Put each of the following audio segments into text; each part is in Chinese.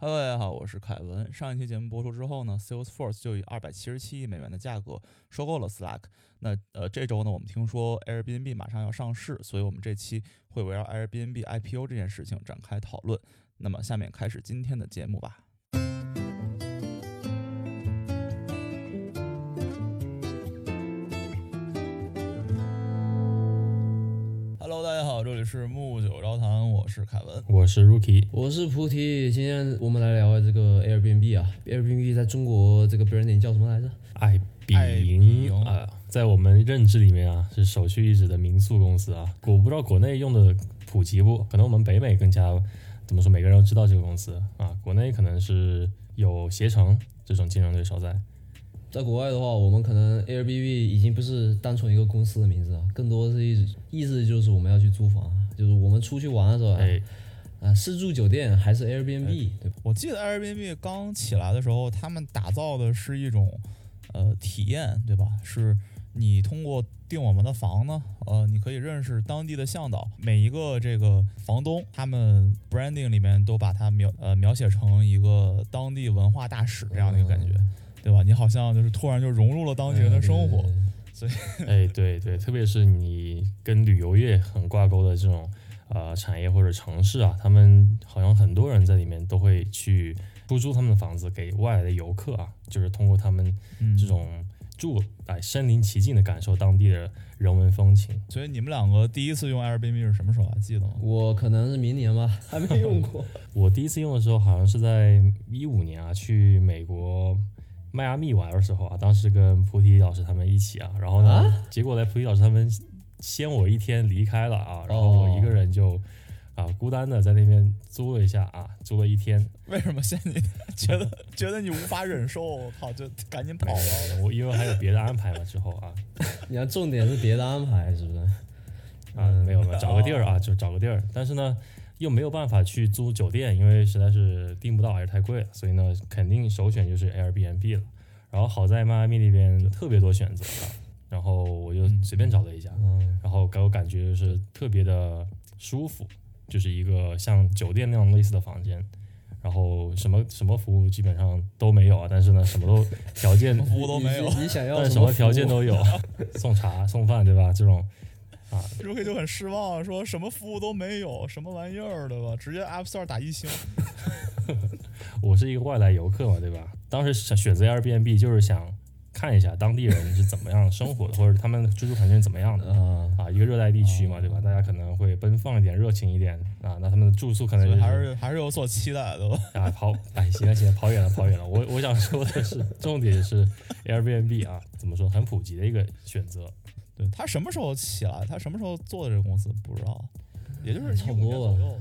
Hello，大家好，我是凯文。上一期节目播出之后呢，Salesforce 就以二百七十七亿美元的价格收购了 Slack。那呃，这周呢，我们听说 Airbnb 马上要上市，所以我们这期会围绕 Airbnb IPO 这件事情展开讨论。那么，下面开始今天的节目吧。Hello，大家好，这里是木九招谈，我是凯文。我是 Rookie，我是菩提，今天我们来聊这个 Airbnb 啊，Airbnb 在中国这个 branding 叫什么来着？爱彼迎啊，在我们认知里面啊，是首屈一指的民宿公司啊。我不知道国内用的普及不，可能我们北美更加怎么说，每个人都知道这个公司啊。国内可能是有携程这种竞争对手在。在国外的话，我们可能 Airbnb 已经不是单纯一个公司的名字了，更多是一意思就是我们要去租房，就是我们出去玩的时候，哎，啊，是住酒店还是 Airbnb，对吧？我记得 Airbnb 刚起来的时候，他们打造的是一种呃体验，对吧？是你通过订我们的房呢，呃，你可以认识当地的向导，每一个这个房东，他们 branding 里面都把它描呃描写成一个当地文化大使这样的一个感觉，对吧？你好像就是突然就融入了当地人的生活，哎，对对，特别是你跟旅游业很挂钩的这种呃产业或者城市啊，他们好像很多人在里面都会去出租他们的房子给外来的游客啊，就是通过他们嗯，这种住哎身临其境的感受当地的人文风情。所以你们两个第一次用 Airbnb 是什么时候啊记得吗？我可能是明年吧，还没用过。我第一次用的时候好像是在一五年啊，去美国迈阿密玩的时候啊，当时跟菩提老师他们一起啊，然后呢，啊结果呢，菩提老师他们先我一天离开了啊，然后我一个人就。啊，孤单的在那边租了一下啊，租了一天。为什么现在你觉得 觉得你无法忍受？我靠，就赶紧跑了。我因为还有别的安排嘛，之后啊你要重点是别的安排，是不是？啊没有没有找个地儿啊，就找个地儿，但是呢又没有办法去租酒店，因为实在是订不到还是太贵了，所以呢肯定首选就是 Airbnb 了。然后好在迈阿密那边特别多选择啊，然后我就随便找了一家，嗯，然后给我感觉就是特别的舒服，就是一个像酒店那样类似的房间，然后什么什么服务基本上都没有啊，但是呢什么都条件 服务都没有你你想要但什么条件都有，送茶送饭对吧？这种啊，Rookie 就很失望，说什么服务都没有，什么玩意儿，对吧？直接 App Store 打一星。我是一个外来游客嘛，对吧？当时想选择 Airbnb 就是想看一下当地人是怎么样生活的，或者他们的居住环境怎么样的。啊，啊，一个热带地区嘛，对吧？大家可能会奔放一点、热情一点啊。那他们的住宿可能就是还是还是有所期待的。啊，跑，哎，行了行了，跑远了跑远了。我我想说的是，重点是 Airbnb 啊，怎么说，很普及的一个选择。对他什么时候起来？他什么时候做的这个公司不知道，也就是差不15年多吧左右，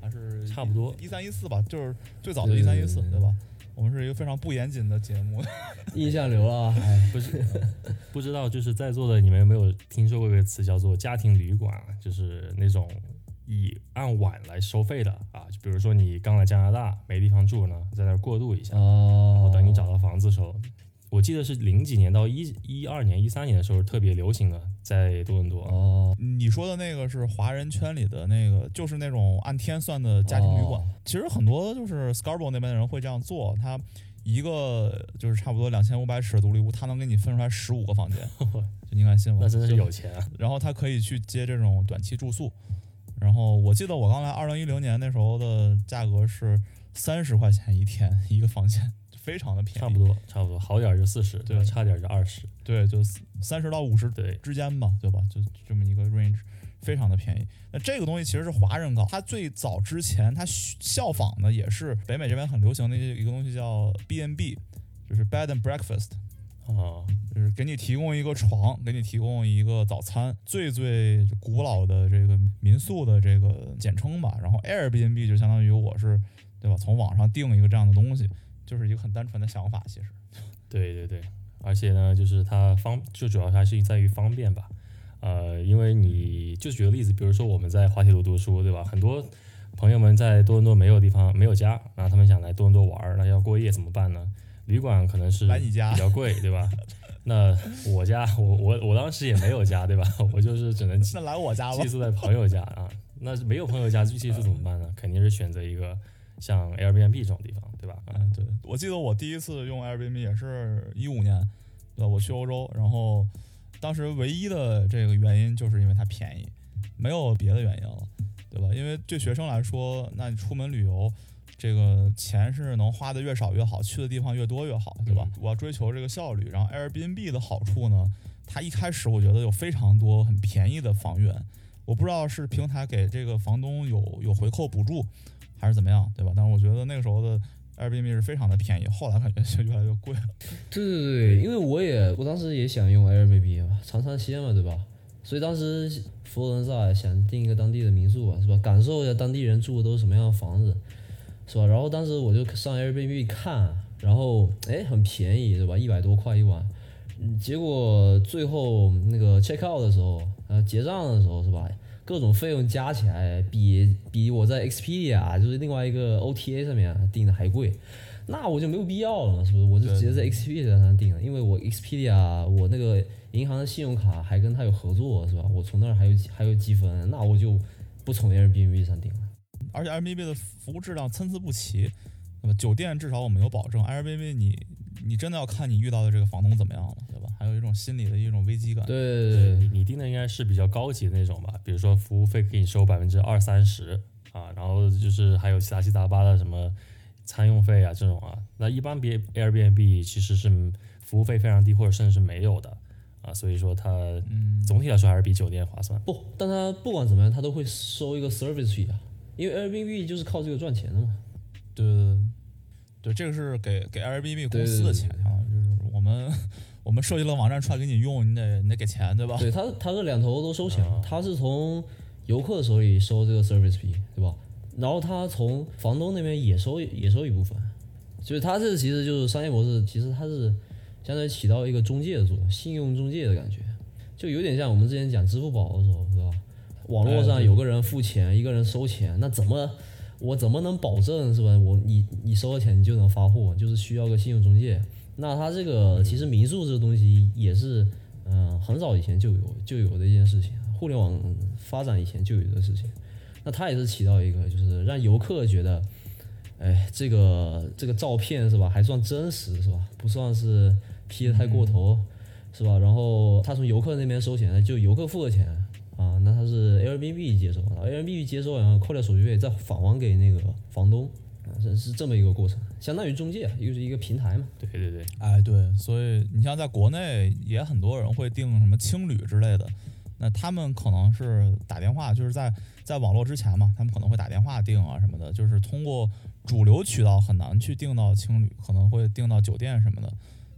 还是差不多一三一四吧，就是最早的一三一四，对吧？我们是一个非常不严谨的节目，印象流了，哎，不是，不知道就是在座的你们有没有听说过一个词叫做家庭旅馆啊？就是那种以按晚来收费的啊。就比如说你刚来加拿大没地方住呢，在那儿过渡一下，然哦后，等你找到房子的时候，我记得是零几年到一一二年、一三年的时候特别流行的，在多伦多。哦，你说的那个是华人圈里的那个，就是那种按天算的家庭旅馆。哦其实很多就是 Scarborough 那边的人会这样做，他一个就是差不多两千五百尺的独立屋，他能给你分出来十五个房间，就你敢信吗？那真的是有钱啊！然后他可以去接这种短期住宿。然后我记得我刚来二零一零年那时候的价格是三十块钱一天一个房间，非常的便宜，差不多，差不多，好点儿就四十，对差点儿就二十。对，就三十到五十对，之间吧，对吧？就这么一个 range，非常的便宜。那这个东西其实是华人搞，它最早之前它效仿的也是北美这边很流行的一个东西叫 B n B，就是 bed and breakfast，啊，就是给你提供一个床，给你提供一个早餐，最最古老的这个民宿的这个简称吧。然后 Airbnb 就相当于我是对吧？从网上订一个这样的东西，就是一个很单纯的想法，其实。对对对，而且呢，就是它方，就主要还是在于方便吧。呃，因为你就举个例子，比如说我们在滑铁卢读书，对吧？很多朋友们在多伦多没有地方、没有家，然后他们想来多伦多玩儿，那要过夜怎么办呢？旅馆可能是来你家比较贵，对吧？那我家，我我我当时也没有家，对吧？我就是只能寄那来我家吧寄。宿在朋友家啊。那没有朋友家寄宿怎么办呢？肯定是选择一个像 Airbnb 这种地方，对吧？嗯，对，我记得我第一次用 Airbnb 也是一五年，对吧？我去欧洲，然后当时唯一的这个原因就是因为它便宜，没有别的原因了，对吧？因为对学生来说，那你出门旅游，这个钱是能花的越少越好，去的地方越多越好，对吧？我要追求这个效率。然后 Airbnb 的好处呢，它一开始我觉得有非常多很便宜的房源，我不知道是平台给这个房东有有回扣补助，还是怎么样，对吧？但是我觉得那个时候的 Airbnb 是非常的便宜，后来感觉 就越来越贵了。对对对，因为我也我当时也想用 Airbnb，尝尝鲜嘛，对吧？所以当时佛罗伦萨想订一个当地的民宿吧，是吧？感受一下当地人住的都是什么样的房子，是吧？然后当时我就上 Airbnb 看，然后哎很便宜，对吧？一百多块一晚。结果最后那个 check out 的时候，呃，结账的时候是吧？各种费用加起来比比我在 Expedia 就是另外一个 OTA 上面订的还贵，那我就没有必要了嘛，是不是？我就直接在 Expedia 上订了，因为我 Expedia 我那个银行的信用卡还跟他有合作，是吧？我从那儿还有还有积分，那我就不从 Airbnb 上订了。而且 Airbnb 的服务质量参差不齐，那么？酒店至少我们有保证，Airbnb 你你真的要看你遇到的这个房东怎么样了，对吧？还有一种心理的一种危机感。对对对你你订的应该是比较高级的那种吧，比如说服务费给你收百分之二三十啊，然后就是还有杂七杂八的什么餐用费啊这种啊。那一般别 Airbnb 其实是服务费非常低，或者甚至是没有的啊，所以说它嗯，总体来说还是比酒店划算。不，但它不管怎么样，它都会收一个 service fee 啊，因为 Airbnb 就是靠这个赚钱的嘛。对对对，对，这个是给给 Airbnb 公司的钱，相当于就是我们我们设计了网站出来给你用，你得你得给钱，对吧？对他，他是两头都收钱啊，他是从游客手里收这个 service fee，对吧？然后他从房东那边也收也收一部分，就是他这其实就是商业模式，其实它是相当于起到一个中介的作用，信用中介的感觉，就有点像我们之前讲支付宝的时候，是吧？网络上有个人付钱，一个人收钱，那怎么我怎么能保证是吧？我你你收了钱你就能发货，就是需要个信用中介。那他这个其实民宿这个东西也是，嗯、很早以前就有就有的一件事情，互联网发展以前就有的事情。那他也是起到一个，就是让游客觉得，哎，这个这个照片是吧，还算真实是吧？不算是 P 的太过头、是吧？然后他从游客那边收钱，就游客付的钱啊，那他是 Airbnb 接收，然后 Airbnb 接收，然后扣掉手续费，再返还给那个房东，啊，是是这么一个过程，相当于中介，又是一个平台嘛。对对对，哎，对，所以你像在国内也很多人会订什么青旅之类的，那他们可能是打电话，就是在在网络之前嘛，他们可能会打电话订啊什么的，就是通过主流渠道很难去订到青旅，可能会订到酒店什么的，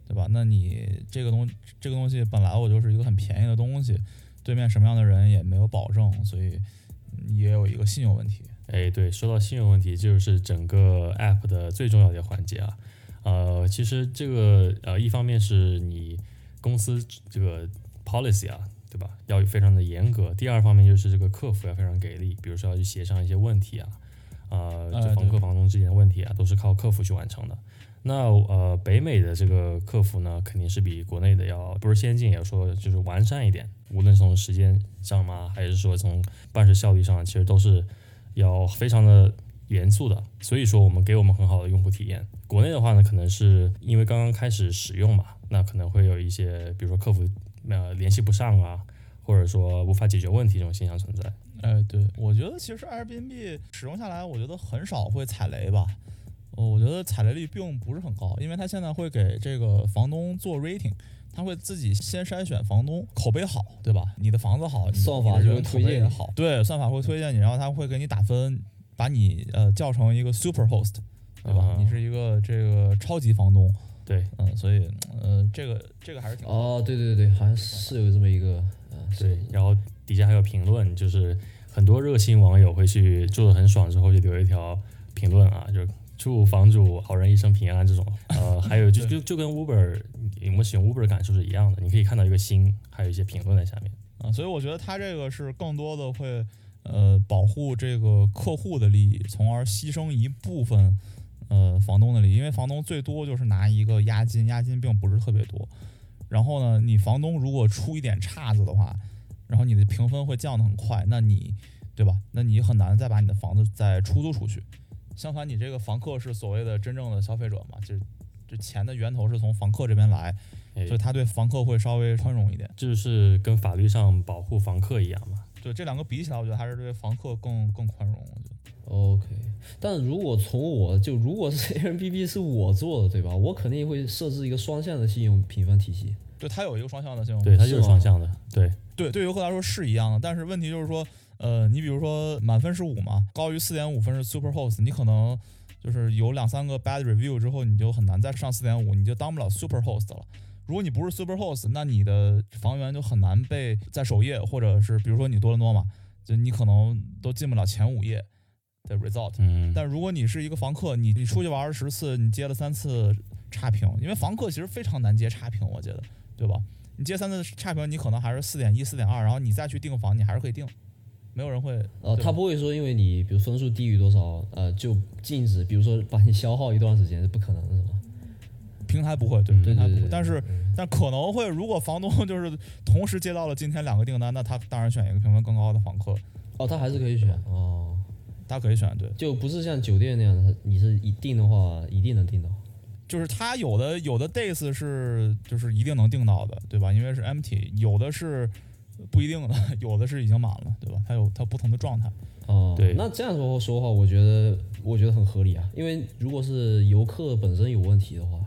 对吧？那你这个东这个东西本来我就是一个很便宜的东西，对面什么样的人也没有保证，所以也有一个信用问题。哎，对，说到信用问题，这就是整个 app 的最重要的环节啊。呃，其实这个呃，一方面是你公司这个 policy 啊，对吧？要非常的严格。第二方面就是这个客服要非常给力，比如说要去协商一些问题啊，呃，就哎房客房东之间的问题啊，都是靠客服去完成的。那呃，北美的这个客服呢，肯定是比国内的要不是先进，也说就是完善一点。无论从时间上嘛，还是说从办事效率上，其实都是要非常的严肃的。所以说，我们给我们很好的用户体验。国内的话呢，可能是因为刚刚开始使用嘛，那可能会有一些，比如说客服呃联系不上啊，或者说无法解决问题这种现象存在。哎，对，我觉得其实 Airbnb 使用下来，我觉得很少会踩雷吧。呃我觉得踩雷率并不是很高，因为他现在会给这个房东做 rating，他会自己先筛选房东口碑好，对吧？你的房子好，你算法就会推荐也好，对，算法会推荐你，然后他会给你打分，把你呃叫成一个 super host，对吧？啊你是一个这个超级房东，对嗯，所以呃，这个这个还是挺好哦，对对对对，好像是有这么一个，呃，对，然后底下还有评论，就是很多热心网友会去住的很爽之后就留一条评论啊，就祝房主好人一生平安这种。呃，还有就就就跟 Uber 我们使用 Uber 的感受是一样的，你可以看到一个心，还有一些评论在下面。啊，所以我觉得它这个是更多的会呃保护这个客户的利益，从而牺牲一部分呃房东的利益，因为房东最多就是拿一个押金，押金并不是特别多。然后呢，你房东如果出一点岔子的话，然后你的评分会降得很快，那你对吧？那你很难再把你的房子再出租出去。相反，你这个房客是所谓的真正的消费者嘛，就这钱的源头是从房客这边来，哎所以他对房客会稍微宽容一点。这就是跟法律上保护房客一样嘛。对这两个比起来，我觉得还是对房客更更宽容。我觉得 OK，但如果从我就如果是 Airbnb 是我做的，对吧？我肯定会设置一个双向的信用评分体系。对它有一个双向的信用对，它就是双向的。对，对，对游客来说是一样的，但是问题就是说，呃，你比如说满分是五嘛，高于四点五分是 super host，你可能就是有两三个 bad review 之后，你就很难再上四点五，你就当不了 super host 了。如果你不是 super host，那你的房源就很难被在首页，或者是比如说你多伦多嘛，就你可能都进不了前五页的 result。嗯，但如果你是一个房客，你你出去玩十次，你接了三次差评，因为房客其实非常难接差评，我觉得，对吧？你接三次差评，你可能还是四点一、四点二，然后你再去订房，你还是可以订，没有人会。呃，他不会说因为你比如分数低于多少，呃，就禁止，比如说把你消耗一段时间，是不可能的，是吧？平台不会，对，嗯平台不会，但是但可能会，如果房东就是同时接到了今天两个订单，那他当然选一个评分更高的房客，哦，他还是可以选哦，他可以选对，就不是像酒店那样的，你是一定的话一定能订到。就是他有的有的 days 是就是一定能订到的，对吧？因为是 empty，有的是不一定的，有的是已经满了，对吧？它有它不同的状态。哦，对那这样说说话，我觉得我觉得很合理啊，因为如果是游客本身有问题的话，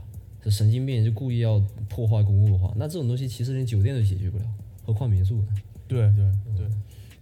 是神经病就故意要破坏公物的话，那这种东西其实连酒店都解决不了，何况民宿呢？对对对，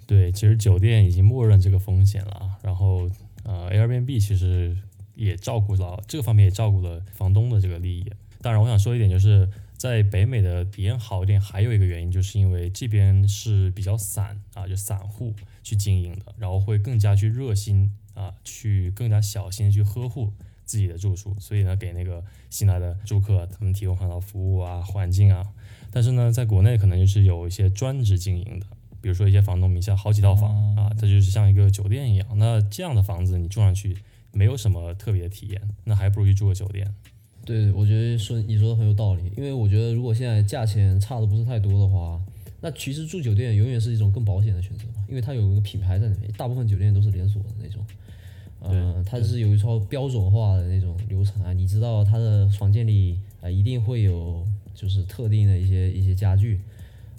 对，其实酒店已经默认这个风险了啊，然后呃，Airbnb 其实也照顾到这个方面，也照顾了房东的这个利益。当然，我想说一点，就是在北美的体验好一点，还有一个原因，就是因为这边是比较散啊，就散户去经营的，然后会更加去热心啊，去更加小心去呵护自己的住处，所以呢，给那个新来的住客他们提供很好的服务啊、环境啊。但是呢，在国内可能就是有一些专职经营的，比如说一些房东名下好几套房、哦啊，它就是像一个酒店一样。那这样的房子你住上去没有什么特别的体验，那还不如去住个酒店。对，我觉得说你说的很有道理，因为我觉得如果现在价钱差的不是太多的话，那其实住酒店永远是一种更保险的选择嘛，因为它有一个品牌在那边，大部分酒店都是连锁的那种，呃，它是有一套标准化的那种流程啊，你知道它的房间里啊、呃一定会有就是特定的一些一些家具。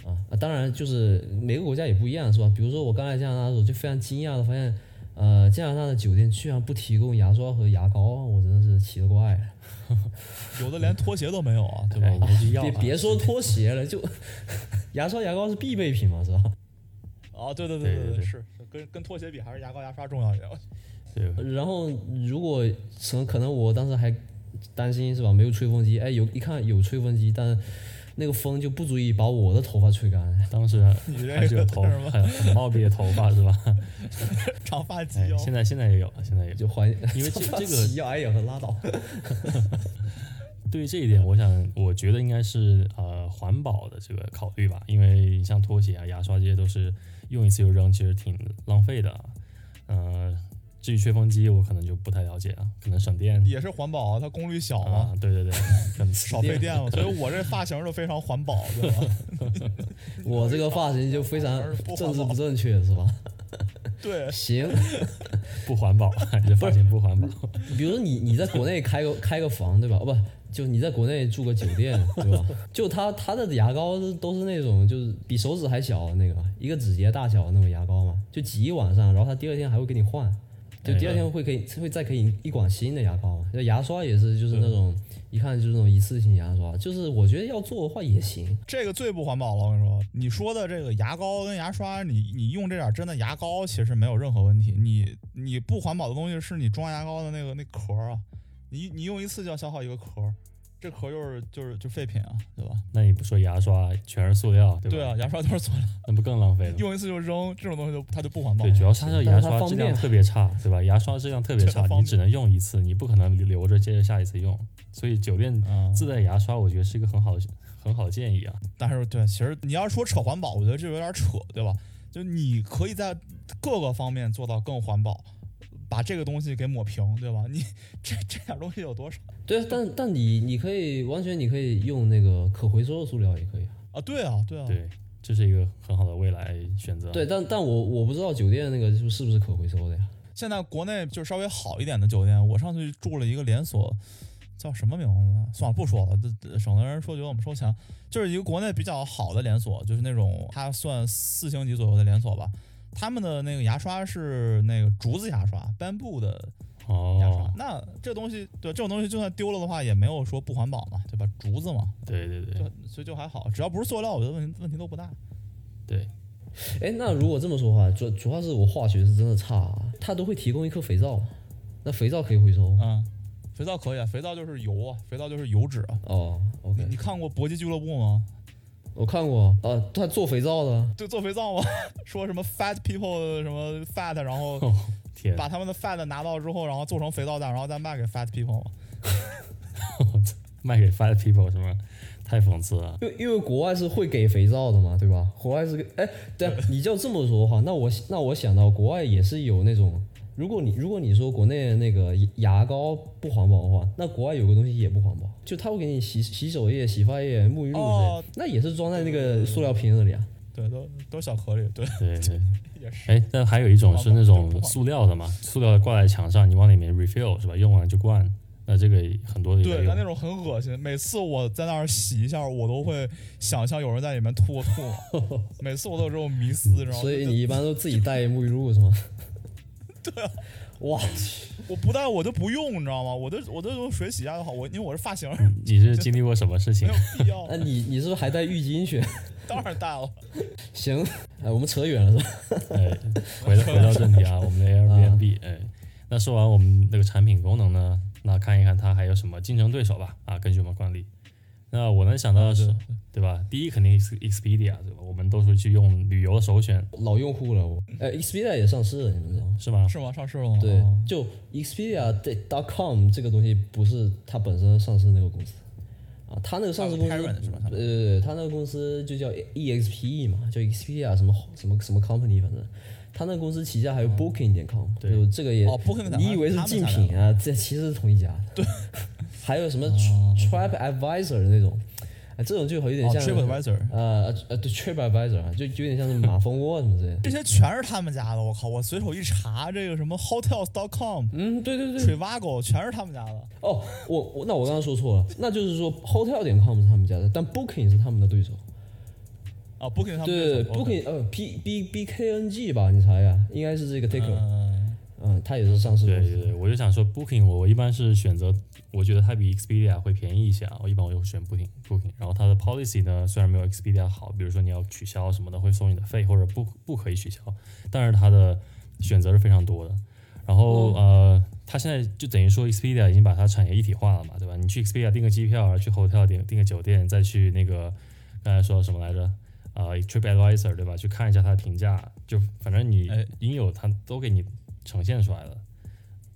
啊啊，当然就是每个国家也不一样，是吧？比如说我刚来加拿大的时候，就非常惊讶的发现，呃，加拿大的酒店居然不提供牙刷和牙膏，我真的是奇了怪了。有的连拖鞋都没有啊，对吧？哎，你还去要啊别别说拖鞋了，就 牙刷、牙膏是必备品嘛，是吧？啊，对对对对对对是跟跟拖鞋比，还是牙膏牙刷重要一点。对，然后如果什么，可能我当时还担心是吧？没有吹风机，哎，有一看有吹风机，但那个风就不足以把我的头发吹干。当时还是有头很很茂密的头发是吧？长发及哎腰，，现在现在也有了，现在也有。就怀，因为这这个个哎呀，很拉倒。对于这一点，我想，我觉得应该是呃环保的这个考虑吧，因为像拖鞋啊、牙刷这些都是用一次就扔，其实挺浪费的啊。呃，至于吹风机，我可能就不太了解啊，可能省电也是环保啊，它功率小嘛，啊，对对对，很 少费电嘛，所以我这发型就非常环保，对吧？我这个发型就非常政治不正确，是吧？对，行，不环保，这发型不环保。比如说你你在国内开个开个房，对吧？哦不，就你在国内住个酒店，对吧？就他他的牙膏都都是那种就是比手指还小的那个，一个指节大小的那种牙膏嘛，就挤一晚上，然后他第二天还会给你换，就第二天会可以会再可以一管新的牙膏那。牙刷也是就是那种一看就是那种一次性牙刷，就是我觉得要做的话也行。这个最不环保了。我跟你说，你说的这个牙膏跟牙刷，你你用这点真的牙膏其实没有任何问题。你你不环保的东西是你装牙膏的那个那壳儿啊，你你用一次就要消耗一个壳儿，这壳儿就是就是就废品啊，对吧？那你不说牙刷全是塑料，对吧？对啊，牙刷都是塑料，那不更浪费了？用一次就扔，这种东西就它就不环保。对，主要是它的但是它牙刷质量特别差，对吧？牙刷质量特别差，你只能用一次，你不可能留着接着下一次用。所以酒店嗯，自带牙刷，我觉得是一个很好的很好的建议啊。但是对，其实你要说扯环保，我觉得这有点扯，对吧？就你可以在各个方面做到更环保，把这个东西给抹平，对吧？你这这点东西有多少对，但但你你可以完全你可以用那个可回收的塑料也可以啊。啊？对啊，对啊，对，这是一个很好的未来选择。对，但但我我不知道酒店那个是不是不是可回收的呀？现在国内就稍微好一点的酒店，我上次住了一个连锁，叫什么名字？算了，不说了，这这省得人说觉得我们收钱。就是一个国内比较好的连锁，就是那种它算四星级左右的连锁吧。他们的那个牙刷是那个竹子牙刷，bamboo 的牙刷。哦，那这东西，对这种东西就算丢了的话，也没有说不环保嘛，对吧？竹子嘛，对对对就所以就还好，只要不是塑料，我觉得问题问题都不大。对，哎，那如果这么说的话，主主要是我化学是真的差、啊，它都会提供一颗肥皂，那肥皂可以回收吗嗯，肥皂可以啊，肥皂就是油啊，肥皂就是油脂啊。哦，OK，你看过搏击俱乐部吗？我看过，呃，他做肥皂的，就做肥皂嘛，说什么 fat people 什么 fat，然后 把他们的 fat 拿到之后，然后做成肥皂蛋，然后再卖给 fat people 嘛。卖给 fat people 什么？太讽刺了。因为因为国外是会给肥皂的嘛，对吧？国外是给，哎，对啊，你就这么说的话，那我那我想到国外也是有那种，如果你如果你说国内的那个牙膏不环保的话，那国外有个东西也不环保，就他会给你洗洗手液、洗发液、沐浴露之类的，哦那也是装在那个塑料瓶子里啊。对，都都小盒里，对，对对，也是。哎，但还有一种是那种塑料的嘛，塑料的挂在墙上，你往里面 refill 是吧？用完就灌。那这个很多对，但那种很恶心。每次我在那儿洗一下，我都会想象有人在里面吐过吐。每次我都有这种迷思，知道吗？所以你一般都自己带沐浴露是吗？对啊，哇，我不带我都不用，你知道吗？我都我都用水洗一下就好。我因为我是发型，你是经历过什么事情没有？必要那。你你是不是还带浴巾去？当然带了。行，哎，我们扯远了是吧？哎，回到 回到正题啊，我们的 Airbnb，哎，那说完我们那个产品功能呢，那看一看它还有什么竞争对手吧。啊，根据我们惯例，那我能想到的是，对吧？第一肯定是 Expedia，对吧？我们都是去用旅游的首选，老用户了我。呃，Expedia 也上市了，你们知道？是吗？是吗？上市了吗？对哦，就 Expedia.com 这个东西不是它本身上市那个公司啊，它那个上市公司，对对对，它那个公司就叫 EXPE 嘛，叫 Expedia 什么什么什么 company，反正它那个公司旗下还有 Booking 点 com，对就这个也，哦，Booking 点 com 你以为是竞品啊？这其实是同一家。对，还有什么哦 Trip Advisor 的那种，哎，这种就有点哦像，TripAdvisor，呃呃对 Trip Advisor 啊，就就有点像是马蜂窝什么之类的。这些全是他们家的。我靠，我随手一查，这个什么 Hotels.com、嗯，对对对，Trivago 全是他们家的。哦，我我那我刚刚说错了，那就是说 Hotel 点 com 是他们家的，但 Booking 是他们的对手。啊，Booking 他们对对对，Booking 呃 P B B K N G 吧，你查一下，应该是这个 Taker，嗯，嗯，它也是上市公司。对对对，我就想说 Booking，我一般是选择，我觉得它比 Expedia 会便宜一些啊，我一般我就会选 Booking Booking。然后它的 policy 呢，虽然没有 Expedia 好，比如说你要取消什么的会收你的费，或者不不可以取消，但是它的选择是非常多的。然后、呃，它现在就等于说 Expedia 已经把它产业一体化了嘛，对吧？你去 Expedia 订个机票，然后去 hotel 订订个酒店，再去那个刚才说什么来着？呃，TripAdvisor 对吧？去看一下它的评价，就反正你哎应有它都给你呈现出来的，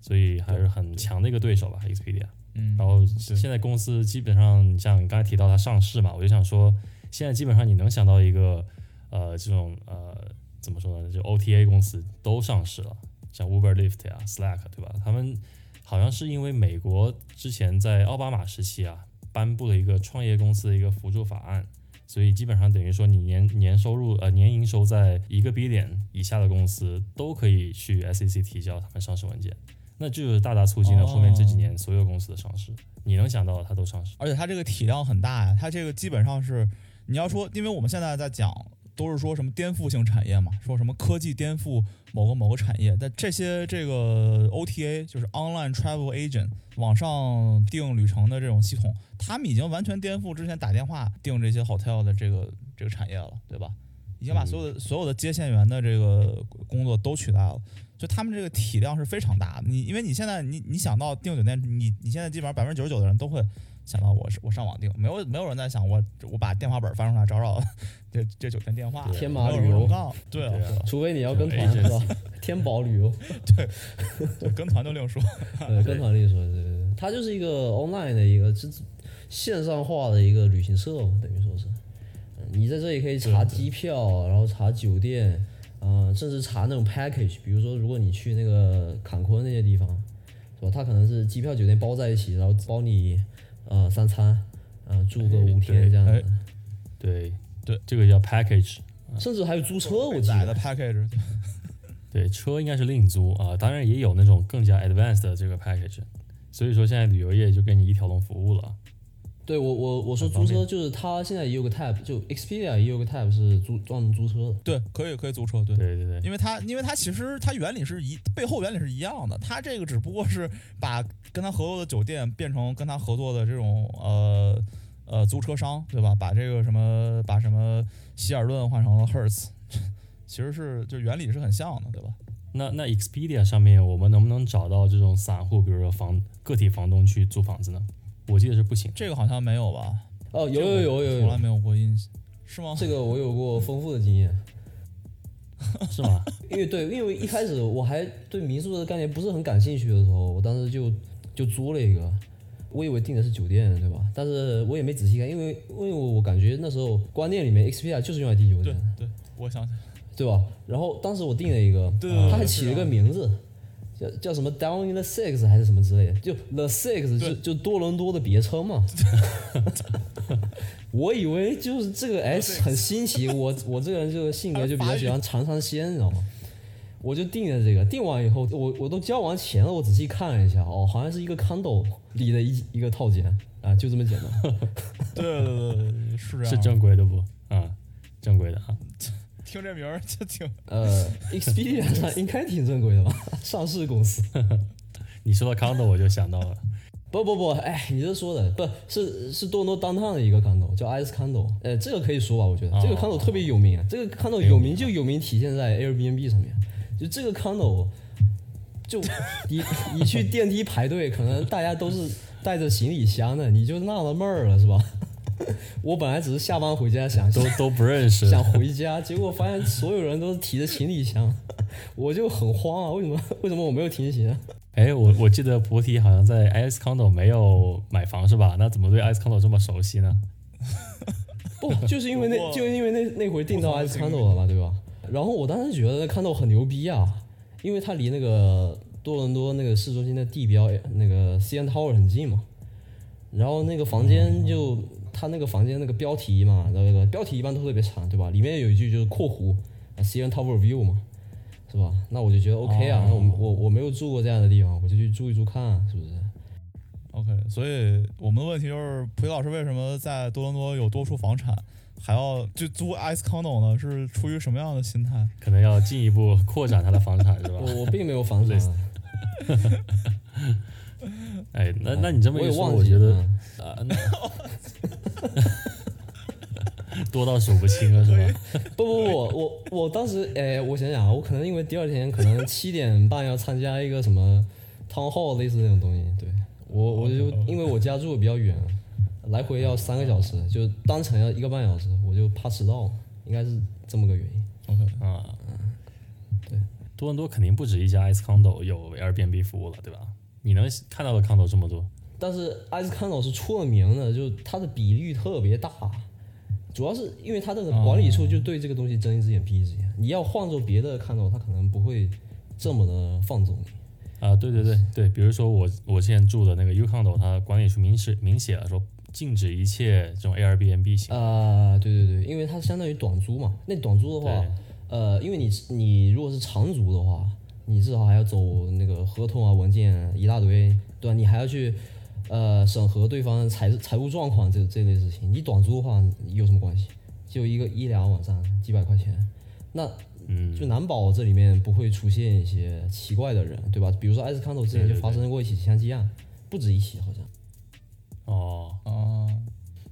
所以还是很强的一个对手吧，Expedia。嗯，然后现在公司基本上像你刚才提到它上市嘛，我就想说，现在基本上你能想到一个呃这种呃怎么说呢，就 OTA 公司都上市了，像 Uber、Lyft 呀、Slack 对吧？他们好像是因为美国之前在奥巴马时期啊颁布了一个创业公司的一个辅助法案。所以基本上等于说，你年年收入呃年营收在一个 B 点以下的公司都可以去 SEC 提交他们上市文件，那这就是大大促进了后面这几年所有公司的上市。你能想到的，它都上市。而且它这个体量很大呀，它这个基本上是你要说，因为我们现在在讲都是说什么颠覆性产业嘛，说什么科技颠覆某个某个产业，但这些这个 OTA 就是 Online Travel Agent 网上订旅程的这种系统，他们已经完全颠覆之前打电话订这些 hotel 的这个这个产业了，对吧？已经把所有的、所有的接线员的这个工作都取代了。就他们这个体量是非常大的，你因为你现在你你想到订酒店，你你现在基本上百分之九十九的人都会想到我是我上网订，没有没有人在想我我把电话本翻出来找找 这这酒店电话，天马旅游。对啊对啊。对啊，除非你要跟团是吧？天宝旅游，对。跟团就另说，对，跟团另说，对对对，它就是一个 online 的一个这线上化的一个旅行社嘛，等于说是，嗯你在这里可以查机票，然后查酒店，呃，甚至查那种 package，比如说如果你去那个坎昆那些地方，是吧？它可能是机票酒店包在一起，然后包你呃三餐，呃住个五天这样哎子，对对，这个叫 package。甚至还有租车，我记载的得，package，对，车应该是另租啊，当然也有那种更加 advanced 的这个 package。所以说现在旅游业就给你一条龙服务了。对我我我说租车就是它现在也有个 tab，就 Expedia 也有个 tab 是租专门租车的。对，可以可以租车，对。对对对，因为它，因为它其实它原理是一背后原理是一样的，它这个只不过是把跟他合作的酒店变成跟他合作的这种呃呃租车商，对吧？把这个什么把什么希尔顿换成了 Hertz，其实是就原理是很像的，对吧？那那 Expedia 上面我们能不能找到这种散户，比如说房个体房东去租房子呢？我记得是不行。这个好像没有吧？哦，有有有有有，从来没有过印象，是吗？这个我有过丰富的经验。是吗？因为对，因为一开始我还对民宿的概念不是很感兴趣的时候，我当时就就租了一个，我以为订的是酒店，对吧？但是我也没仔细看，因为因为我感觉那时候观念里面 Expedia 就是用来订酒店的，对，我想起来，对吧？然后当时我订了一个，对对对他还起了个名字，叫叫什么 Down in the Six 还是什么之类的，就 The Six 就就多伦多的别称嘛。我以为就是这个 S 很新奇，我我这个人就是性格就比较喜欢尝尝鲜，你知道吗？我就订了这个，订完以后，我我都交完钱了，我仔细看了一下，哦，好像是一个 condo 里的一一个套间啊，就这么简单。对对对对对，是这样。是正规的不？啊，正规的啊。听这名儿就挺呃，Expedia 上 应该挺正规的吧，上市公司。你说到 condo 我就想到了，不不不，哎，你这说的不是是多伦多 downtown 的一个 condo 叫 Ice condo，呃，这个可以说吧，我觉得、这个 condo 特别有名啊，这个 condo 有名就有名体现在 Airbnb 上面，就这个 condo，就你你去电梯排队，可能大家都是带着行李箱的，你就纳了闷儿了是吧？我本来只是下班回家想都 都不认识。想回家，结果发现所有人都是提着行李箱，我就很慌啊！为什么为什么我没有提行？哎，我我记得菩提好像在 IS condo 没有买房是吧？那怎么对 IS condo 这么熟悉呢？不，就是因为那就因为那那回订到不同的 S 经历 condo 了嘛，对吧？然后我当时觉得那 condo 很牛逼啊，因为它离那个多伦多那个市中心的地标那个 CN Tower 很近嘛。然后那个房间就它那个房间那个标题嘛，那个标题一般都特别长，对吧？里面有一句就是括弧啊 CN Tower View 嘛，是吧？那我就觉得 OK 啊，那我我我没有住过这样的地方，我就去住一住看，是不是？OK，所以我们的问题就是，蒲老师为什么在多伦多有多处房产，还要就租 ice condo 呢？是出于什么样的心态？可能要进一步扩展他的房产是吧？我我并没有房产啊，哎，那那你这么一说，我觉得嗯。啊，那 多到数不清了是吧？不不不，我我当时哎，我想想啊，我可能因为第二天可能七点半要参加一个什么 town hall 类似那种东西，对。我我就因为我家住的比较远，来回要三个小时，就单程要一个半小时，我就怕迟到，应该是这么个原因。OK，啊，对，多伦多肯定不止一家 IS condo 有 Airbnb 服务了，对吧？你能看到的 condo 这么多，但是 ice condo 是出了名的，就它的比率特别大，主要是因为它这个管理处就对这个东西睁一只眼闭一只眼，你要换做别的 condo，它可能不会这么的放纵你。啊，对对对对，比如说我我现在住的那个 U condo，它管理处明示明写了说禁止一切这种 Airbnb 行为。啊、对对对，因为它相当于短租嘛。那短租的话，呃，因为你你如果是长租的话，你至少还要走那个合同啊、文件一大堆，对吧？你还要去呃审核对方财财务状况这这类事情。你短租的话有什么关系？就一个一两个晚上几百块钱，那嗯，就难保这里面不会出现一些奇怪的人，对吧？比如说艾斯康头之前就发生过一起枪击案，不止一起好像。哦，哦，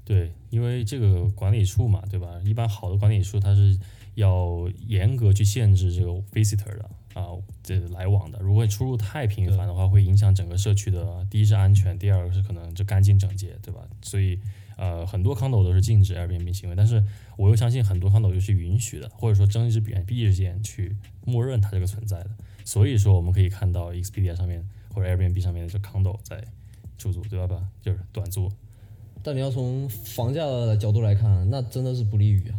对，因为这个管理处嘛，对吧？一般好的管理处它是要严格去限制这个 visitor 的啊，这来往的。如果出入太频繁的话，会影响整个社区的，第一是安全，第二个是可能就干净整洁，对吧？所以呃，很多 condo 都是禁止 Airbnb 行为，但是我又相信很多 condo 又是允许的，或者说睁一只眼闭一只眼去默认它这个存在的。所以说我们可以看到 Expedia 上面或者 Airbnb 上面的这 condo 在出租，对吧？吧，就是短租。但你要从房价的角度来看，那真的是不利于啊。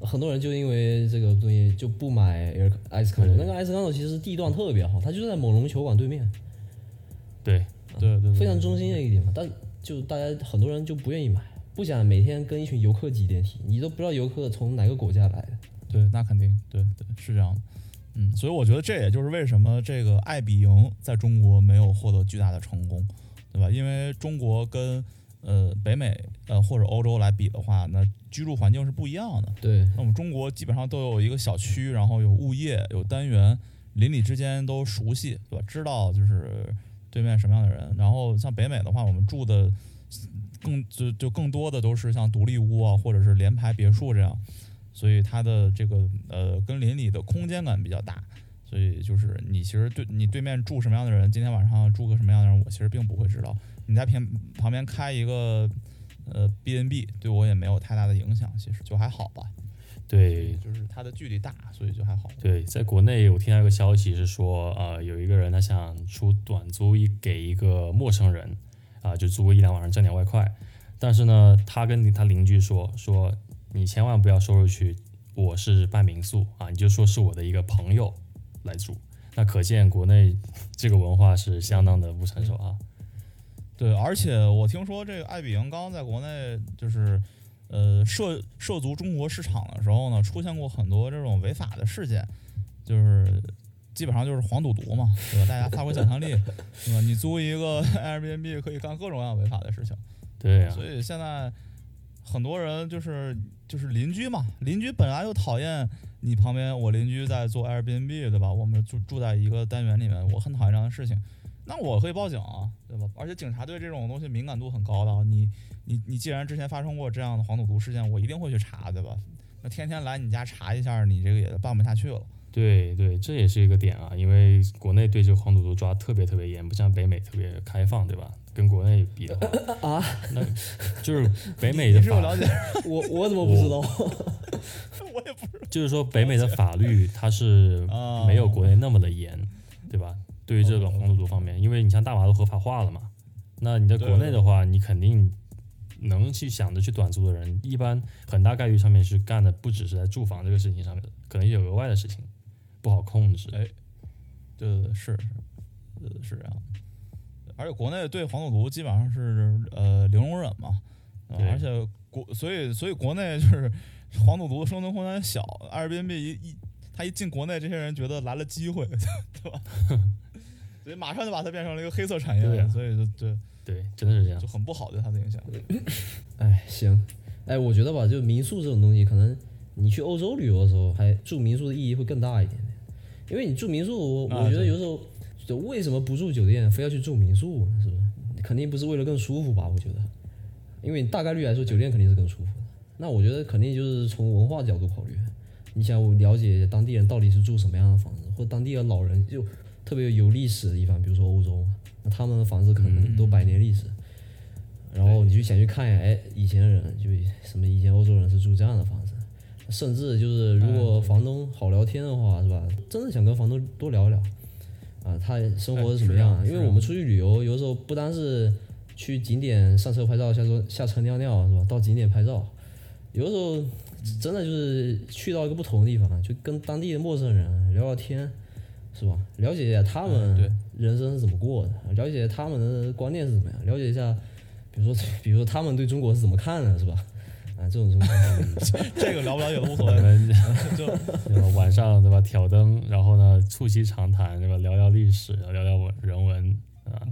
很多人就因为这个东西就不买 Air Ice Condo，那个 Ice Condo 其实地段特别好，它就在猛龙球馆对面，对，对对对，非常中心的一个地方。但就大家很多人就不愿意买，不想每天跟一群游客挤电梯，你都不知道游客从哪个国家来的。对，那肯定，对对是这样的。嗯，所以我觉得这也就是为什么这个爱彼迎在中国没有获得巨大的成功，对吧？因为中国跟呃北美呃或者欧洲来比的话，那居住环境是不一样的。对，那我们中国基本上都有一个小区，然后有物业，有单元，邻里之间都熟悉，对吧？知道就是对面什么样的人。然后像北美的话，我们住的更就就更多的都是像独立屋啊，或者是联排别墅这样，所以它的这个呃跟邻里的空间感比较大。所以就是你其实对你对面住什么样的人，今天晚上住个什么样的人，我其实并不会知道。你在平旁边开一个呃 B N B，对我也没有太大的影响，其实就还好吧。对就是它的距离大，所以就还好。对，在国内我听到一个消息是说，呃，有一个人他想出短租一给一个陌生人，啊、就租个一两晚上挣点外快，但是呢，他跟他邻居说说你千万不要说出去，我是办民宿啊，你就说是我的一个朋友来住，那可见国内这个文化是相当的不成熟啊。对，而且我听说这个爱彼迎刚在国内就是呃涉涉足中国市场的时候呢，出现过很多这种违法的事件，就是基本上就是黄赌毒嘛，对吧？大家发挥想象力，对吧？你租一个 Airbnb 可以干各种各样违法的事情，对啊，所以现在很多人就是就是邻居嘛，邻居本来就讨厌你旁边，我邻居在做 Airbnb，对吧？我们住住在一个单元里面，我很讨厌这样的事情。那我可以报警啊，对吧？而且警察对这种东西敏感度很高的啊。你你你，既然之前发生过这样的黄赌毒事件，我一定会去查，对吧？那天天来你家查一下，你这个也办不下去了。对对，这也是一个点啊，因为国内对这个黄赌毒抓得特别特别严，不像北美特别开放，对吧？跟国内比的话，啊，那就是北美的法你是有了解？我我怎么不知道？我也不知道。就是说北美的法律它是啊没有国内那么的严，对吧？对于这个黄赌毒方面，因为你像大麻都合法化了嘛，那你在国内的话，你肯定能去想着去短租的人，一般很大概率上面是干的不只是在住房这个事情上面的，可能有额外的事情不好控制。哎对对对，是是，这样。而且国内对黄赌毒基本上是呃零容忍嘛，而且国所以所以国内就是 黄赌毒的生存空间小，Airbnb 一一他一进国内，这些人觉得来了机会，对吧？所以马上就把它变成了一个黑色产业，对呀所以就对对，真的是这样就。很不好对它的影响。哎，行，哎，我觉得吧，就民宿这种东西，可能你去欧洲旅游的时候，还住民宿的意义会更大一点点。因为你住民宿，我啊我觉得有时候就为什么不住酒店，非要去住民宿呢？是不是？肯定不是为了更舒服吧？我觉得，因为大概率来说，酒店肯定是更舒服的。那我觉得肯定就是从文化角度考虑，你想我了解当地人到底是住什么样的房子，或当地的老人就特别有历史的地方，比如说欧洲，那他们的房子可能都百年历史。然后你就想去看一下，哎，以前的人就什么以前欧洲人是住这样的房子，甚至就是如果房东好聊天的话，是吧？真的想跟房东多聊一聊，啊，他生活是什么样？啊因为我们出去旅游，有时候不单是去景点上车拍照，下车下车尿尿，是吧？到景点拍照，有的时候真的就是去到一个不同的地方，就跟当地的陌生人聊聊天，是吧？了解一下他们人生是怎么过的，了解他们的观念是怎么样，了解一下，比如说 比如说他们对中国是怎么看的，是吧？啊，这种这种 这个了不了解都无所我谓，们就？晚上对吧？挑灯，然后呢，促膝长谈，对吧？聊聊历史，聊聊文人文啊。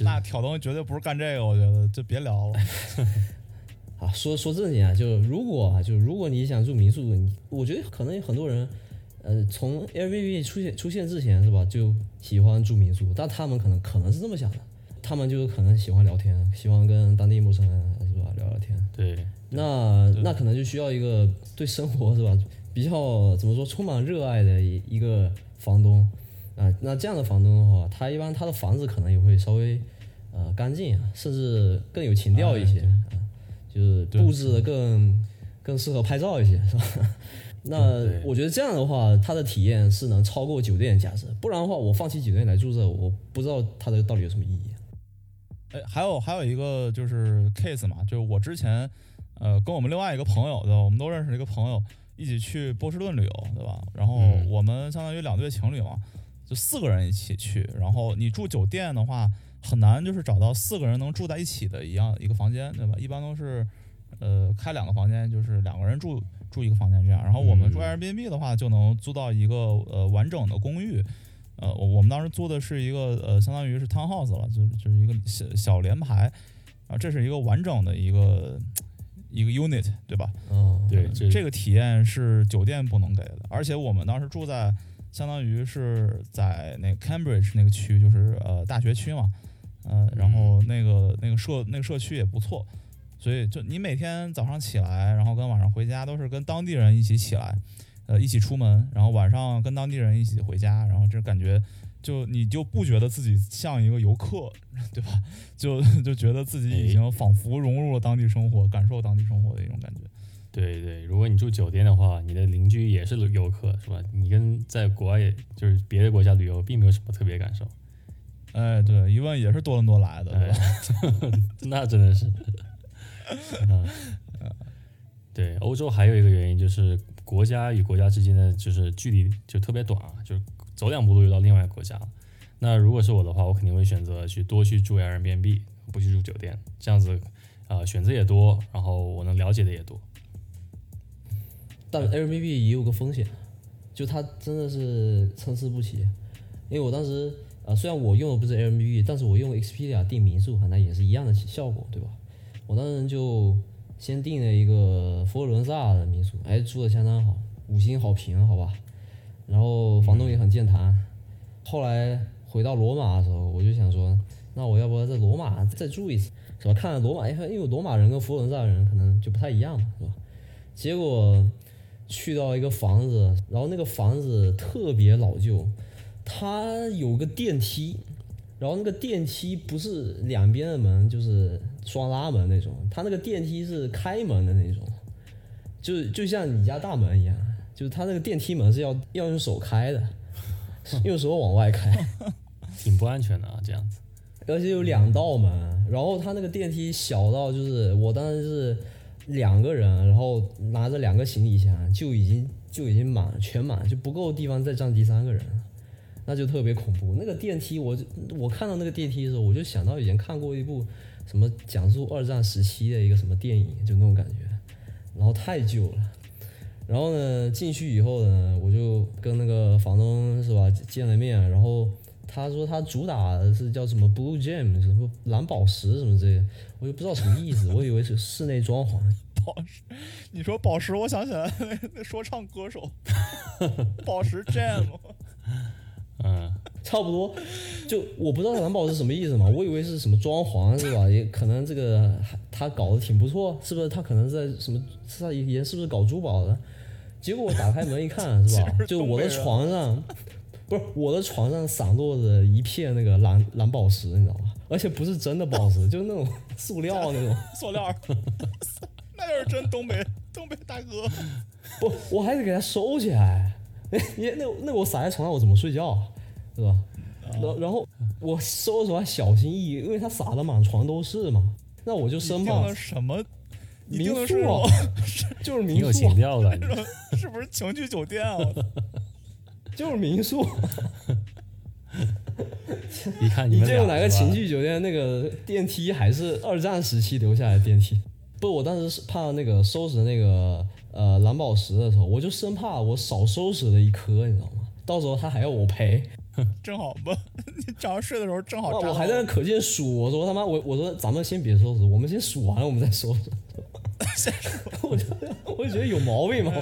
那挑灯绝对不是干这个，我觉得就别聊了。啊，说说正经啊，就如果啊，就如果你想住民宿，你我觉得可能有很多人，呃，从 Airbnb 出现出现之前是吧，就喜欢住民宿，但他们可能可能是这么想的，他们就可能喜欢聊天，喜欢跟当地陌生人是吧聊聊天，对那那可能就需要一个对生活是吧比较怎么说充满热爱的一一个房东啊、那这样的房东的话，他一般他的房子可能也会稍微呃干净啊，甚至更有情调一些啊、就是布置的更更适合拍照一些，是吧？那我觉得这样的话，它的体验是能超过酒店的价值。不然的话，我放弃酒店来住这，我不知道它的到底有什么意义。哎，还有还有一个就是 case 嘛，就是我之前呃跟我们另外一个朋友对吧，我们都认识的一个朋友一起去波士顿旅游，对吧？然后嗯我们相当于两对情侣嘛，就四个人一起去。然后你住酒店的话，很难就是找到四个人能住在一起的一样一个房间，对吧？一般都是呃开两个房间，就是两个人住住一个房间这样。然后我们住嗯 Airbnb 的话，就能租到一个呃完整的公寓。呃，我我们当时租的是一个呃，相当于是 townhouse 了，就就是一个小小联排，啊，这是一个完整的一个一个 unit，对吧？嗯，对，这这个体验是酒店不能给的，而且我们当时住在相当于是在那个 Cambridge 那个区，就是呃大学区嘛，呃，然后那个那个社那个社区也不错，所以就你每天早上起来，然后跟晚上回家都是跟当地人一起起来，呃，一起出门，然后晚上跟当地人一起回家，然后这感觉就你就不觉得自己像一个游客，对吧？就 就觉得自己已经仿佛融入了当地生活，感受当地生活的一种感觉。对对，如果你住酒店的话，你的邻居也是游客，是吧？你跟在国外就是别的国家旅游，并没有什么特别感受。哎，对，一问也是多伦多来的，对吧？哎，那真的是。嗯，对，欧洲还有一个原因就是国家与国家之间的就是距离就特别短啊，就是走两步路就到另外一个国家了。那如果是我的话，我肯定会选择去多去住 Airbnb，不去住酒店，这样子啊、呃选择也多，然后我能了解的也多。但 Airbnb 也有个风险，就它真的是参差不齐。因为我当时呃，虽然我用的不是 Airbnb，但是我用 Expedia 订民宿，好像也是一样的效果，对吧？我当时就先订了一个佛罗伦萨的民宿，哎，住的相当好，五星好评，好吧。然后房东也很健谈。后来回到罗马的时候，我就想说，那我要不要在罗马再住一次，是吧？看罗马，因为因为罗马人跟佛罗伦萨人可能就不太一样嘛，是吧？结果去到一个房子，然后那个房子特别老旧，它有个电梯，然后那个电梯不是两边的门就是双拉门那种，它那个电梯是开门的那种，就就像你家大门一样，就是它那个电梯门是要要用手开的，用手往外开。挺不安全的啊，这样子。而且有两道门，然后它那个电梯小到就是我当时是两个人，然后拿着两个行李箱就已经就已经满全满，就不够地方再站第三个人，那就特别恐怖。那个电梯我就我看到那个电梯的时候，我就想到以前看过一部什么讲述二战时期的一个什么电影，就那种感觉，然后太旧了。然后呢，进去以后呢，我就跟那个房东是吧见了面，然后他说他主打的是叫什么 Blue Gem，什么蓝宝石什么之类，我就不知道什么意思，我以为是室内装潢。宝石，你说宝石，我想起来那 那说唱歌手，宝石 Jam，嗯，差不多，就我不知道蓝宝石什么意思嘛，我以为是什么装潢是吧？也可能这个他搞得挺不错，是不是？他可能在什么，是他以前是不是搞珠宝的？结果我打开门一看，是吧？就我的床上，不是我的床上散落着一片那个蓝蓝宝石，你知道吗？而且不是真的宝石，就是那种 塑料那种。塑料，那要是真东北东北大哥。不，我还得给他收起来。你那那我撒在床上，我怎么睡觉啊？对吧？然后然后我收拾完小心翼翼，因为它撒的满床都是嘛。那我就生怕的什么？民宿啊，就是民宿啊，情调的。是不是情趣酒店啊？就是民宿。一看们你见过俩是吧哪个情趣酒店那个电梯还是二战时期留下来的电梯？不，我当时是怕那个收拾那个呃蓝宝石的时候，我就生怕我少收拾了一颗，你知道吗？到时候他还要我赔。正好吧，你早上睡的时候正好我还在那可劲数，我说他妈，我我说咱们先别收拾，我们先数完了我们再收拾。我就我就觉得有毛病嘛。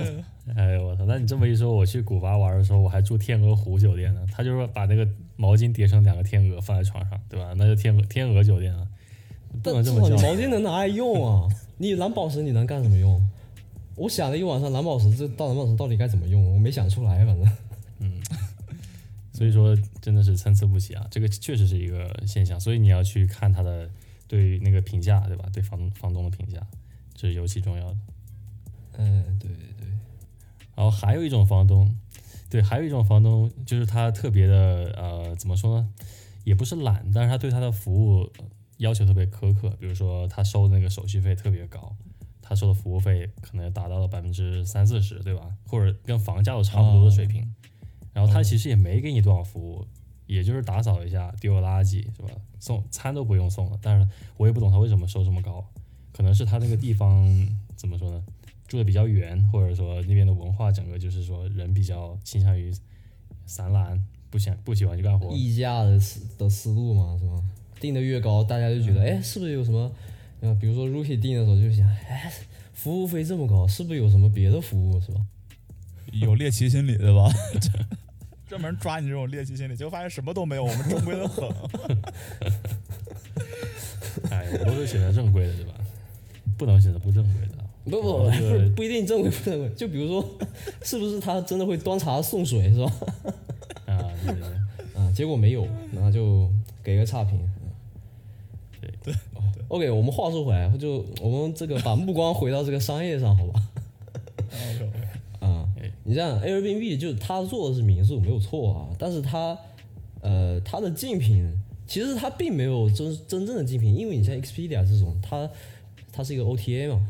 哎呦我操！那你这么一说，我去古巴玩的时候，我还住天鹅湖酒店呢。他就说把那个毛巾叠成两个天鹅放在床上，对吧？那就天鹅天鹅酒店了，不但能这么叫。至少毛巾能拿来用啊，你蓝宝石你能干什么用？我想了一晚上蓝宝石这到蓝宝石到底该怎么用，我没想出来，反正。嗯所以说真的是参差不齐啊，这个确实是一个现象。所以你要去看他的对那个评价，对吧？对房房东的评价，这是尤其重要的。嗯，对对对，然后还有一种房东，对，还有一种房东就是他特别的呃，怎么说呢？也不是懒，但是他对他的服务呃要求特别苛刻。比如说他收的那个手续费特别高，他收的服务费可能达到了百分之三四十，对吧？或者跟房价都差不多的水平。然后他其实也没给你多少服务，也就是打扫一下、丢个垃圾，是吧？送餐都不用送了。但是我也不懂他为什么收这么高，可能是他那个地方怎么说呢？住的比较远，或者说那边的文化整个就是说人比较倾向于散懒，不想不喜欢去干活。溢价的思的思路嘛，是吧？定的越高，大家就觉得，哎，是不是有什么？呃，比如说 Rookie 定的时候就想，哎，服务费这么高，是不是有什么别的服务，是吧？有猎奇心理对吧？专门抓你这种猎奇心理，结果发现什么都没有，我们正规的很。哎，我都是选择正规的，对吧？不能选择不正规的。不不这个不一定正规不正规，就比如说，是不是他真的会端茶送水，是吧？啊，对对对，啊，结果没有，那就给个差评。OK，我们话说回来，就我们这个把目光回到这个商业上，好吧？啊哎，你像 Airbnb，就他做的是民宿没有错啊，但是他呃他的竞品其实他并没有真真正的竞品，因为你像 Expedia 这种，它它是一个 OTA 嘛，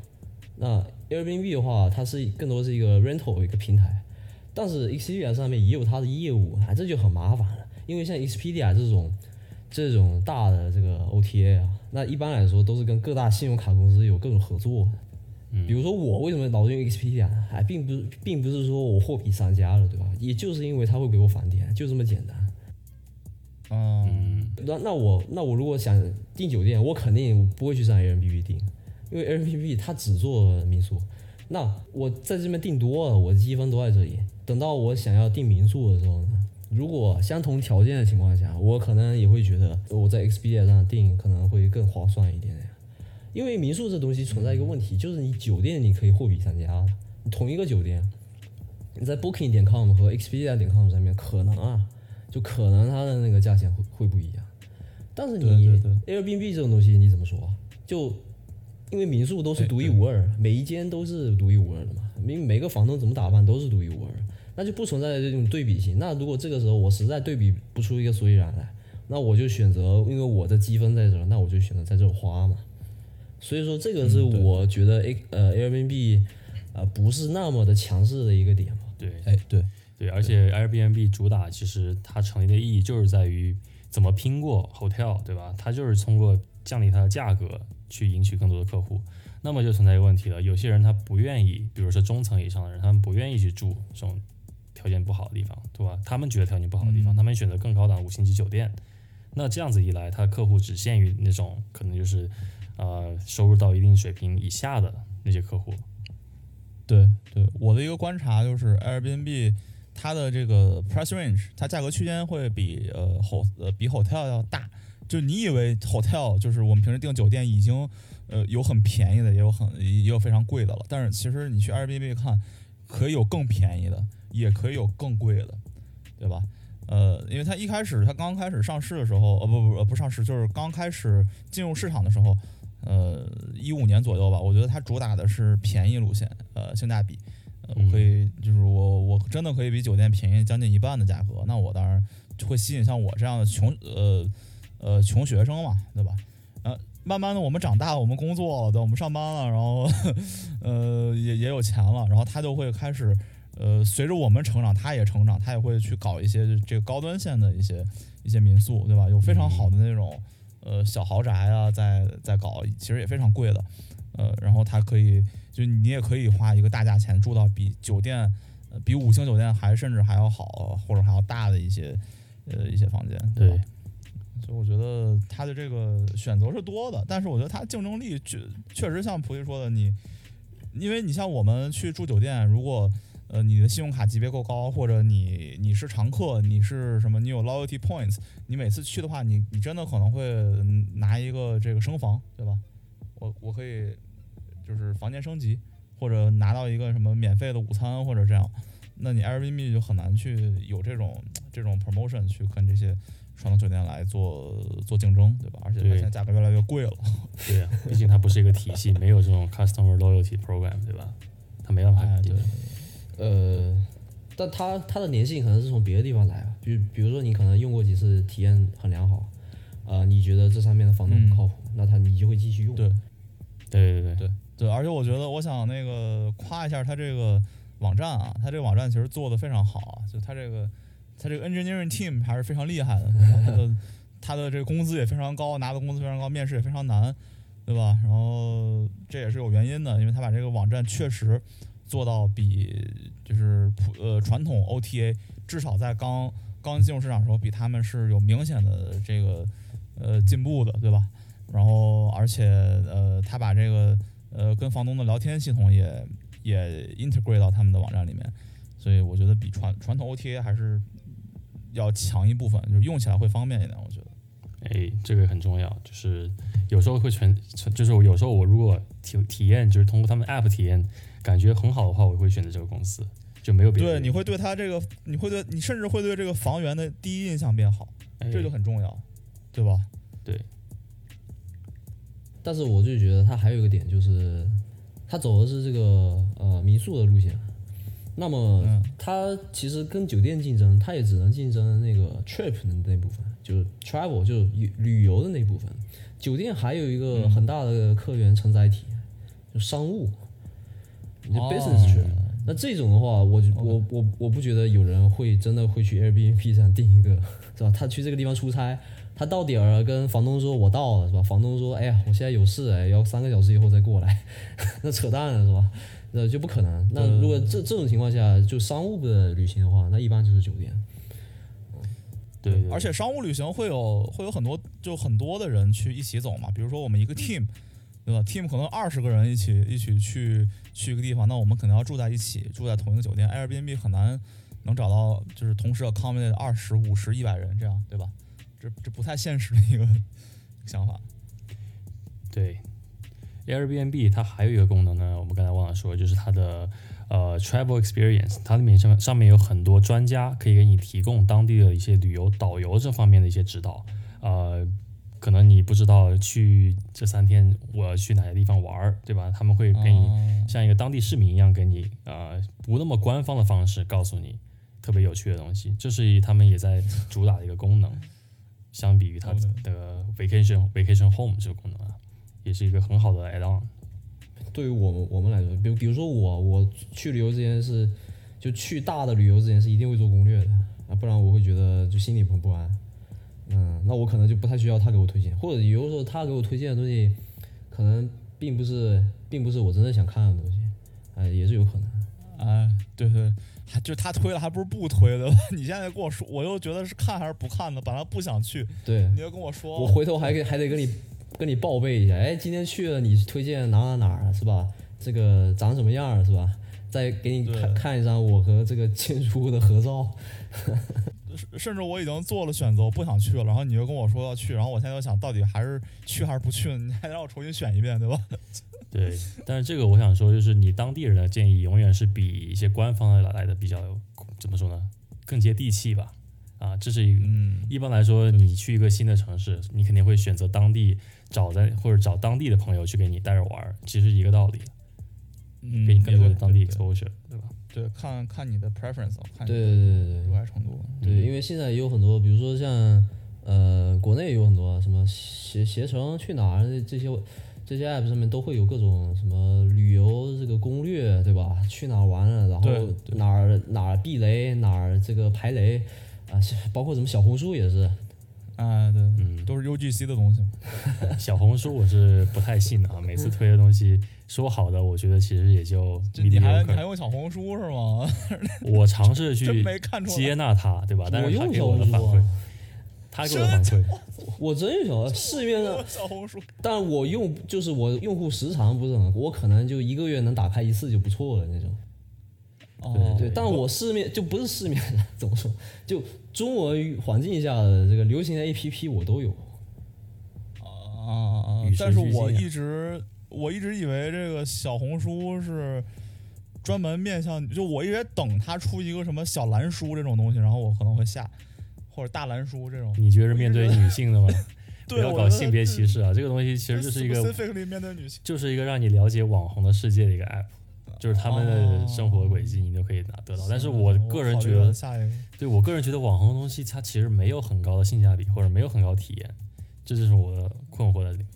那 Airbnb 的话，它是更多是一个 rental 一个平台，但是 Expedia 上面也有它的业务，啊，这就很麻烦了，因为像 Expedia 这种这种大的这个 OTA 啊，那一般来说都是跟各大信用卡公司有各种合作。比如说我为什么老用 Expedia，哎，并不是并不是说我货比三家了，对吧？也就是因为他会给我返点，就这么简单。嗯，嗯，那那我那我如果想订酒店，我肯定不会去上 Airbnb 订，因为 Airbnb 它只做民宿。那我在这边订多了，我的积分都在这里。等到我想要订民宿的时候呢，如果相同条件的情况下，我可能也会觉得我在 Expedia 上订可能会更划算一点点。因为民宿这东西存在一个问题，就是你酒店你可以货比三家你，同一个酒店，你在 Booking 点 com 和 Expedia 点 com 上面可能啊，就可能它的那个价钱会会不一样。但是你 Airbnb 这种东西你怎么说？就因为民宿都是独一无二，每一间都是独一无二的嘛，每每个房东怎么打扮都是独一无二的，那就不存在这种对比性。那如果这个时候我实在对比不出一个所以然来，那我就选择，因为我的积分在这儿，那我就选择在这儿花嘛。所以说这个是我觉得 A 呃 Airbnb 呃不是那么的强势的一个点嘛。对哎，对，对，而且 Airbnb 主打其实它成立的意义就是在于怎么拼过 hotel，对吧？它就是通过降低它的价格去赢取更多的客户。那么就存在一个问题了，有些人他不愿意，比如说中层以上的人，他们不愿意去住这种条件不好的地方，对吧？他们觉得条件不好的地方，嗯他们选择更高档五星级酒店。那这样子一来，他的客户只限于那种可能就是呃收入到一定水平以下的那些客户。对对，我的一个观察就是 Airbnb 它的这个 price range，它价格区间会比呃 ho 呃比 hotel 要大。就你以为 hotel 就是我们平时订酒店已经呃有很便宜的，也有很也有非常贵的了，但是其实你去 Airbnb 看，可以有更便宜的，也可以有更贵的，对吧？呃，因为它一开始它刚开始上市的时候，呃不不不不上市，就是刚开始进入市场的时候，呃一五年左右吧，我觉得它主打的是便宜路线，呃性价比，呃我可以就是我我真的可以比酒店便宜将近一半的价格，那我当然就会吸引像我这样的穷呃呃穷学生嘛，对吧？呃，慢慢的我们长大了，我们工作了，对，我们上班了，然后 呃也也有钱了，然后他就会开始。呃，随着我们成长，他也成长，他也会去搞一些这个高端线的一些一些民宿，对吧？有非常好的那种呃小豪宅啊，在在搞，其实也非常贵的，呃，然后它可以，就你也可以花一个大价钱住到比酒店，呃，比五星酒店还甚至还要好或者还要大的一些呃一些房间，对吧？所以我觉得它的这个选择是多的，但是我觉得它竞争力确确实像菩提说的，你因为你像我们去住酒店，如果呃你的信用卡级别够高，或者你你是常客，你是什么，你有 loyalty points，你每次去的话，你你真的可能会嗯拿一个这个升房，对吧？我我可以就是房间升级，或者拿到一个什么免费的午餐或者这样，那你 Airbnb 就很难去有这种这种 promotion 去跟这些传统酒店来做做竞争，对吧？而且它现在价格越来越贵了，对呀、毕竟它不是一个体系，没有这种 customer loyalty program，对吧？它没办法哎，对，呃，但它它的粘性可能是从别的地方来啊，比比如说你可能用过几次，体验很良好，啊、你觉得这上面的房东嗯不靠谱，那他你就会继续用。对对对对对对，而且我觉得，我想那个夸一下它这个网站啊，它这个网站其实做的非常好啊，就它这个它这个 engineering team 还是非常厉害的，对吧它的它的这个工资也非常高，拿的工资非常高，面试也非常难，对吧？然后这也是有原因的，因为他把这个网站确实做到比就是普呃传统 OTA 至少在刚刚进入市场的时候，比他们是有明显的这个呃进步的，对吧？然后而且呃，他把这个呃跟房东的聊天系统也也 integrate 到他们的网站里面，所以我觉得比传传统 OTA 还是要强一部分，就是用起来会方便一点，我觉得。哎，这个很重要，就是有时候会存存，就是有时候我如果体体验就是通过他们 app 体验感觉很好的话，我会选择这个公司，就没有别的对，你会对他这个，你会对你甚至会对这个房源的第一印象变好，哎。这就很重要，对吧？对，但是我就觉得他还有一个点就是，他走的是这个呃民宿的路线，那么他其实跟酒店竞争，他也只能竞争那个 trip 的那部分，就是 travel 就是旅旅游的那部分。酒店还有一个很大的客源承载体，就商务，你 business trip。那这种的话，我就我我我不觉得有人会真的会去 Airbnb 上订一个，是吧？他去这个地方出差，他到点儿跟房东说我到了，是吧？房东说，哎呀，我现在有事，哎，要三个小时以后再过来，那扯淡了，是吧？那就不可能。那如果这这种情况下，就商务的旅行的话，那一般就是酒店。对对，而且商务旅行会有会有很多就很多的人去一起走嘛，比如说我们一个 team，对吧？team 可能二十个人一起一起去去一个地方，那我们可能要住在一起，住在同一个酒店。Airbnb 很难能找到就是同时 accommodate 二十五十一百人这样，对吧？这这不太现实的一个想法。对，Airbnb 它还有一个功能呢，我们刚才忘了说，就是它的呃 travel experience，它里面上上面有很多专家可以给你提供当地的一些旅游导游这方面的一些指导。呃，可能你不知道去这三天我要去哪些地方玩儿，对吧？他们会给你哦像一个当地市民一样给你呃不那么官方的方式告诉你特别有趣的东西，这是他们也在主打的一个功能。相比于它的 vacation vacation home 这个功能啊，也是一个很好的 add on。对于我们我们来说，比如比如说我我去旅游之前是，就去大的旅游之前是，一定会做攻略的啊，不然我会觉得就心里很不安。嗯，那我可能就不太需要他给我推荐，或者有的时候他给我推荐的东西，可能并不是并不是我真正想看的东西，哎，也是有可能。哎，对对，还就他推了，还不是不推的。你现在跟我说，我又觉得是看还是不看的，本来不想去，对你要跟我说，我回头还给还得跟你跟你报备一下，哎，今天去了，你推荐哪哪哪儿是吧？这个长什么样儿是吧？再给你看看一张我和这个建筑物的合照。甚至我已经做了选择，我不想去了，然后你又跟我说要去，然后我现在又想到底还是去还是不去，你还得让我重新选一遍，对吧？对，但是这个我想说，就是你当地人的建议永远是比一些官方的来的比较怎么说呢，更接地气吧。啊，这是一个嗯，一般来说，你去一个新的城市，你肯定会选择当地找在或者找当地的朋友去给你带着玩儿，其实一个道理，嗯，给你更多的当地对 exposure，对吧？对，看看你的 preference，看对你对对对对的热爱程度。对，因为现在也有很多，比如说像呃，国内也有很多什么携携程、去哪儿这这些这些 app 上面都会有各种什么旅游这个攻略，对吧？去哪儿玩了，然后哪儿哪儿避雷，哪儿这个排雷啊，是 包括什么小红书也是。啊，对，嗯，都是 UGC 的东西嘛。小红书我是不太信的啊，每次推的东西说好的，我觉得其实也就你还你还。用小红书是吗？我尝试 去接纳它，对吧？但我是他给我的反馈啊，，他给我的反馈，我真有小市面上，小红书，但我用就是我用户时长不是很，我可能就一个月能打开一次就不错了那种。哦，对，但我市面就不是市面上怎么说，就中文环境下的这个流行的 A P P 我都有。啊啊啊但是我一直我一直以为这个小红书是专门面向，就我一直等它出一个什么小蓝书这种东西，然后我可能会下，或者大蓝书这种。你觉得面对女性的吗？不，要搞性别歧视啊！这个东西其实就是一个。就是一个让你了解网红的世界的一个 app，就是他们的生活轨迹你都可以拿得到。但是我个人觉得，对我个人觉得网红的东西它其实没有很高的性价比，或者没有很高体验，这就是我的困惑在里面。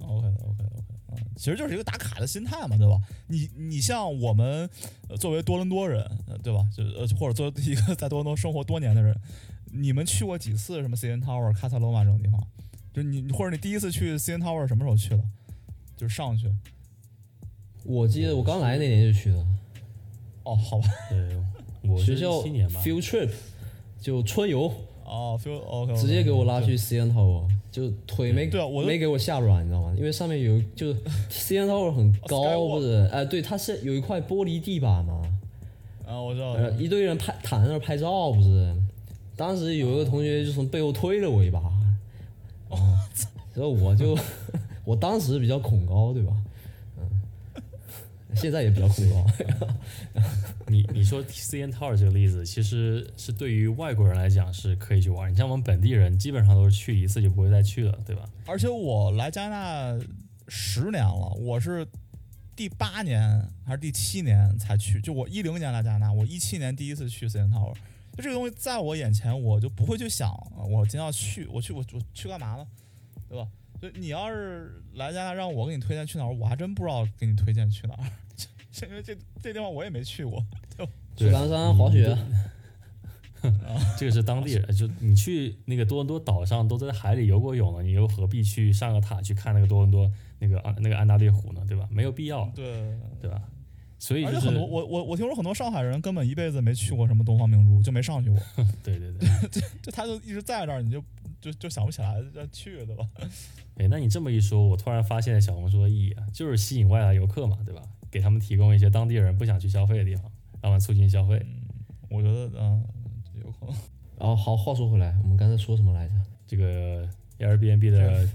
OK OK OK，嗯，其实就是一个打卡的心态嘛，对吧？你你像我们、呃、作为多伦多人，呃对吧？就呃或者作为一个在多伦多生活多年的人，你们去过几次什么 CN Tower、卡萨罗马这种地方？就你或者你第一次去 CN Tower 什么时候去的？就是上去。我记得我刚来那年就去了，哦，好吧，对，我是学校七年吧，field trip 就春游，哦，feel OK，直接给我拉去 CN Tower，就腿没对啊我没给我吓软，你知道吗？因为上面有就 CN Tower 很高不是？哎，对，它是有一块玻璃地板嘛，啊，我知道，呃，一堆人拍躺在那儿拍照，不是？当时有一个同学就从背后推了我一把，哦，然后我就 我当时比较恐高，对吧？嗯，现在也比较恐高。你你说 CN Tower 这个例子，其实是对于外国人来讲是可以去玩，你像我们本地人基本上都是去一次就不会再去了，对吧？而且我来加拿大十年了，我是第八年还是第七年才去，就我一零年来加拿大，我一七年第一次去 CN Tower，就这个东西在我眼前，我就不会去想我今天要去，我去我我去干嘛呢，对吧？就你要是来加拿大让我给你推荐去哪儿，我还真不知道给你推荐去哪儿，因为这这地方我也没去过。去南山滑雪，这个是当地人，就你去那个多伦多岛上都在海里游过泳了，你又何必去上个塔去看那个多伦多那个安那个安大略湖呢？对吧？没有必要，对，对吧？所以就是而且很多我我我听说很多上海人根本一辈子没去过什么东方明珠，就没上去过，对对对，就他就一直在这儿，你就就就想不起来要去，对吧？哎，那你这么一说，我突然发现小红书的意义啊，就是吸引外来游客嘛，对吧？给他们提供一些当地人不想去消费的地方，让他们促进消费。我觉得嗯，有可能。然后好，话说回来，我们刚才说什么来着这个 Airbnb 的？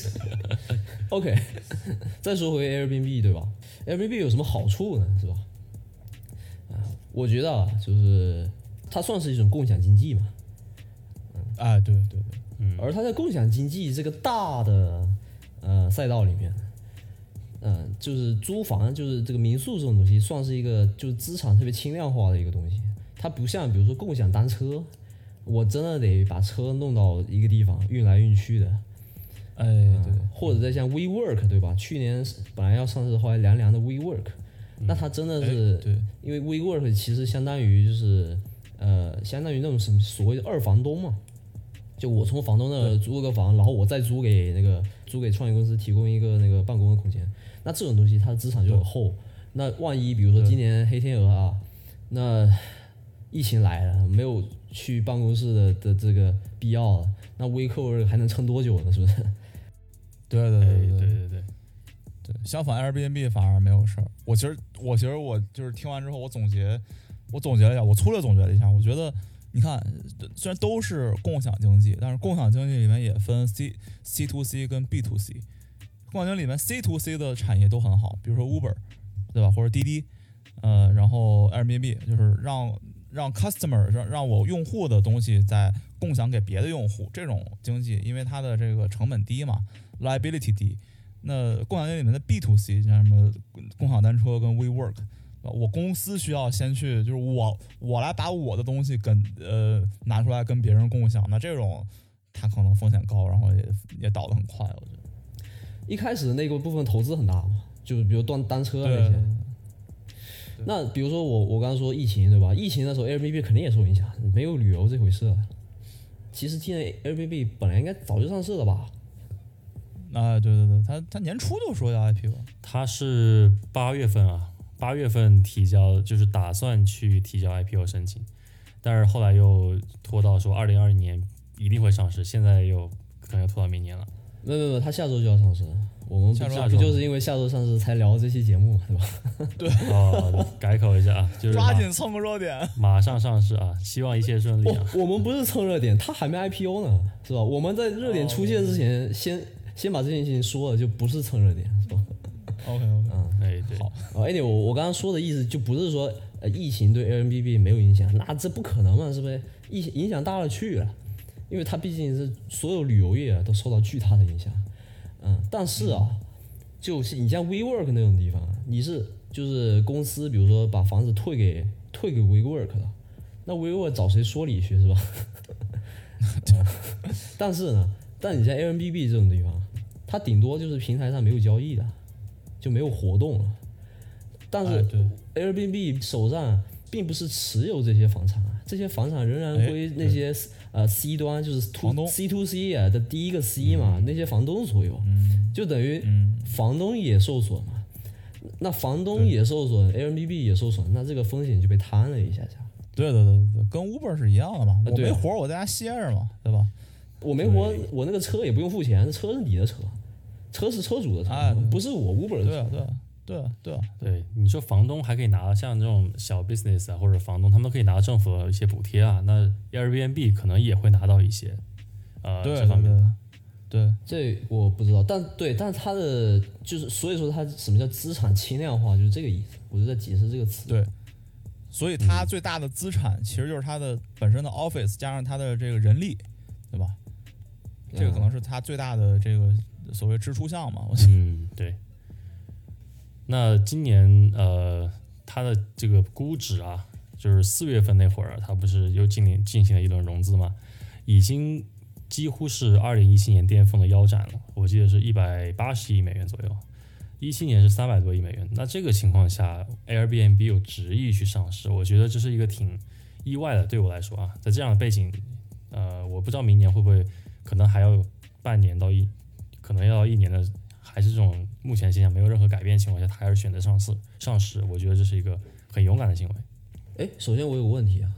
OK，再说回 Airbnb 对吧？Airbnb 有什么好处呢？是吧？啊，我觉得啊，就是它算是一种共享经济嘛。嗯啊，对对对，嗯而它在共享经济这个大的呃赛道里面，嗯、就是租房，就是这个民宿这种东西，算是一个就是资产特别轻量化的一个东西。它不像比如说共享单车，我真的得把车弄到一个地方运来运去的。哎对，或者再像 WeWork 对吧？去年本来要上市，后来凉凉的 WeWork，、那它真的是哎对，因为 WeWork 其实相当于就是呃，相当于那种什么所谓的二房东嘛，就我从房东那租了个房，然后我再租给那个租给创业公司提供一个那个办公的空间，那这种东西它的资产就很厚。那万一比如说今年黑天鹅啊，那疫情来了，没有去办公室的的这个必要了，那 WeWork 还能撑多久呢？是不是？对对对对对对，对，相反 Airbnb 反而没有事儿。我其实我其实我就是听完之后，我总结，我总结了一下，我粗略总结了一下，我觉得你看，虽然都是共享经济，但是共享经济里面也分 C C to C 跟 B to C。共享经济里面 C to C 的产业都很好，比如说 Uber，对吧？或者滴滴，呃，然后 Airbnb 就是让让 customer 让让我用户的东西再共享给别的用户，这种经济，因为它的这个成本低嘛，liability 低。那共享经济里面的 B to C，像什么共享单车跟 WeWork，我公司需要先去，就是我我来把我的东西跟呃拿出来跟别人共享，那这种它可能风险高，然后也也倒得很快，我觉得。一开始那个部分投资很大嘛，就是比如断单车啊那些。那比如说我我刚刚说疫情对吧？疫情的时候 Airbnb 肯定也受影响，没有旅游这回事了。其实今年 Airbnb 本来应该早就上市了吧？啊，对对对，他他年初就说要 IPO，他是八月份啊，八月份提交，就是打算去提交 IPO 申请，但是后来又拖到说二零二零年一定会上市，现在又可能要拖到明年了。没有没有没有，它下周就要上市。我们不不就是因为下周上市才聊这期节目嘛，对吧？哦，改口一下啊，就是抓紧蹭个热点。马上上市啊，希望一切顺利啊。我们不是蹭热点，他还没 IPO 呢，是吧？我们在热点出现之前，先先把这件事情说了，就不是蹭热点，是吧？OK OK，嗯哎，对，好啊，而且我我刚刚说的意思就不是说呃疫情对 Airbnb 没有影响，那这不可能嘛，是不是？影影响大了去了，因为它毕竟是所有旅游业啊都受到巨大的影响。嗯，但是啊，就是你像 WeWork 那种地方，你是就是公司比如说把房子退给退给 WeWork 了，那 WeWork 找谁说理去是吧？但是呢，但你像 Airbnb 这种地方，它顶多就是平台上没有交易的，就没有活动了。但是 Airbnb 手上并不是持有这些房产啊，这些房产仍然哎归那些呃 C 端，就是 to C to C 啊的第一个 C 嘛，那些房东所有，嗯就等于嗯，房东也受损嘛。那房东也受损，Airbnb 也受损，那这个风险就被摊了一下下。对对对对，跟 Uber 是一样的嘛，我没活我在家歇着嘛，对吧？我没活，我那个车也不用付钱，车是你的车，车是车主的车，哎不是我 Uber 的车。对对啊对啊，对，你说房东还可以拿像这种小 business 啊，或者房东他们都可以拿政府的一些补贴啊，那 Airbnb 可能也会拿到一些，呃，对这方面对的。对，这我不知道，但对，但是它的就是，所以说它什么叫资产轻量化，就是这个意思。我就在解释这个词。对所以它最大的资产其实就是它的本身的 office 加上它的这个人力，对吧？这个可能是它最大的这个所谓支出项嘛，我觉得。嗯，对。那今年呃，它的这个估值啊，就是四月份那会儿，它不是又进行进行了一轮融资嘛，已经几乎是二零一七年巅峰的腰斩了，我记得是一百八十亿美元左右，一七年是三百多亿美元。那这个情况下，Airbnb 有执意去上市，我觉得这是一个挺意外的，对我来说啊，在这样的背景，呃，我不知道明年会不会，可能还要半年到一，可能要一年的，还是这种目前现象没有任何改变情况下，他还是选择上市上市，我觉得这是一个很勇敢的行为。哎，首先我有个问题啊，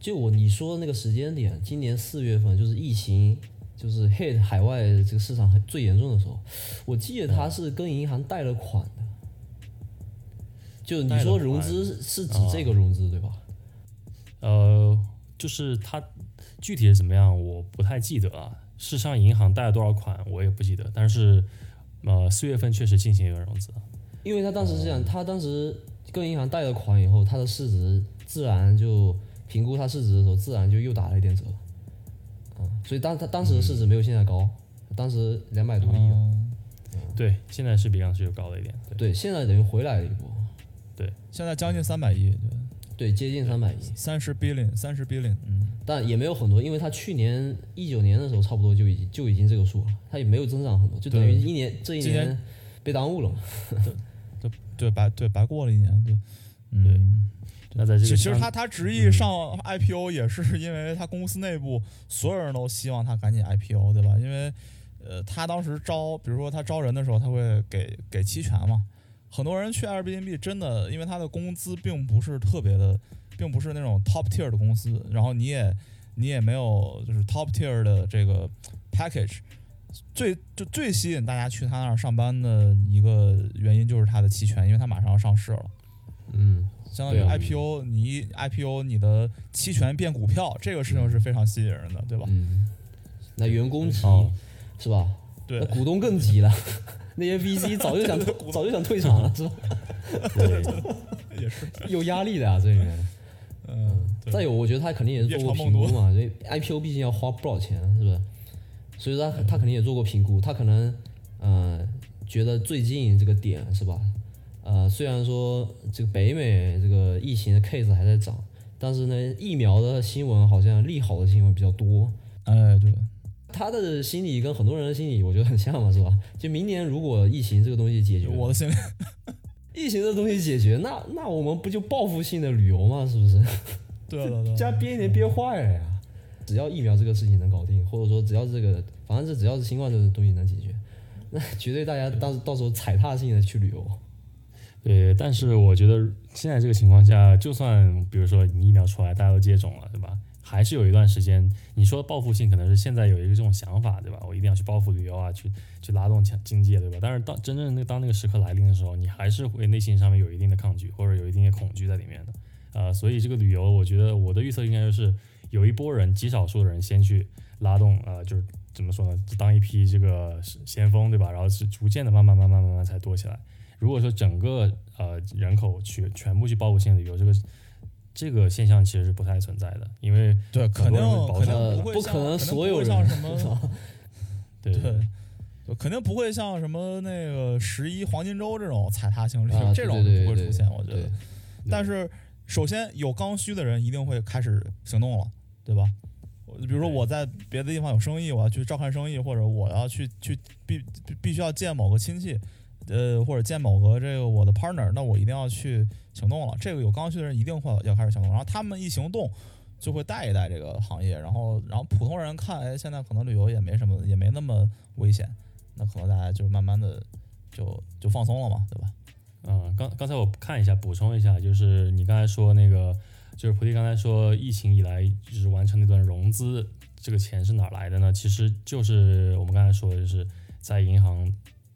就我你说的那个时间点，今年四月份就是疫情就是 hit 海外这个市场很最严重的时候，我记得他是跟银行贷了款的。就你说融资是是指这个融资、对吧？呃，就是他具体是怎么样，我不太记得啊。是上银行贷了多少款，我也不记得。但是，呃，四月份确实进行一个融资。因为他当时是这样，他当时跟银行贷了款以后，他的市值自然就评估他市值的时候，自然就又打了一点折。嗯，所以当他当时的市值没有现在高，当时两百多亿对，现在是比当时又高了一点。对，对，现在等于回来了一波，对现在将近三百亿，对，对，接近三百亿，三十 billion，三十 billion，嗯，但也没有很多，因为他去年一九年的时候差不多就已经就已经这个数了，他也没有增长很多，就等于一年这一年年被耽误了嘛。对，对白对白过了一年，对，嗯。那在这其实他他执意上 IPO 也是因为他公司内部所有人都希望他赶紧 IPO，对吧？因为呃，他当时招，比如说他招人的时候，他会给给期权嘛。很多人去 Airbnb 真的，因为他的工资并不是特别的，并不是那种 top tier 的公司，然后你也你也没有就是 top tier 的这个 package。最就最吸引大家去他那儿上班的一个原因就是他的期权，因为他马上要上市了。嗯，相当于 IPO，、你 IPO 你的期权变股票，这个事情是非常吸引人的，对吧？嗯，那员工急、哦，是吧？对那股东更急了，那些 VC 早就想早就想退场了，是吧？对，也是，有压力的啊，这里面。嗯，再有，我觉得他肯定也是做过评估嘛，因为 IPO 毕竟要花不少钱，是不是？所以说他他肯定也做过评估，他可能呃觉得最近这个点是吧？呃，虽然说这个北美这个疫情的 case 还在涨，但是呢，疫苗的新闻好像利好的新闻比较多。哎，对，他的心理跟很多人的心理我觉得很像嘛，是吧？就明年如果疫情这个东西解决了，我的心里，疫情这东西解决，那那我们不就报复性的旅游吗？是不是？对对对，家憋一年憋坏了呀！只要疫苗这个事情能搞定，或者说只要这个，反正这只要是新冠这个东西能解决，那绝对大家到到时候踩踏性的去旅游。对，但是我觉得现在这个情况下，就算比如说你疫苗出来，大家都接种了，对吧？还是有一段时间，你说报复性可能是现在有一个这种想法，对吧？我一定要去报复旅游啊，去去拉动经经济，对吧？但是当真正那当那个时刻来临的时候，你还是会内心上面有一定的抗拒，或者有一定的恐惧在里面的。呃，所以这个旅游，我觉得我的预测应该就是有一波人，极少数的人先去拉动，呃，就是怎么说呢，当一批这个先锋，对吧？然后是逐渐的慢慢慢慢慢慢才多起来。如果说整个呃人口去全部去报复性旅游，这个这个现象其实是不太存在的，因为对，肯定不会像不可能所有不会像人什么 对对。肯定不会像什么那个十一黄金周这种踩踏性旅游，啊，这种对对对不会出现，我觉得。但是首先有刚需的人一定会开始行动了，对吧？比如说我在别的地方有生意，我要去照看生意，或者我要去去必必必须要见某个亲戚，呃或者见某个这个我的 partner，那我一定要去行动了。这个有刚需的人一定会要开始行动，然后他们一行动就会带一带这个行业，然后然后普通人看，哎，现在可能旅游也没什么，也没那么危险，那可能大家就慢慢的就就放松了嘛，对吧？嗯，刚刚才我看一下，补充一下，就是你刚才说那个，就是菩提刚才说疫情以来就是完成那段融资，这个钱是哪儿来的呢？其实就是我们刚才说的，就是在银行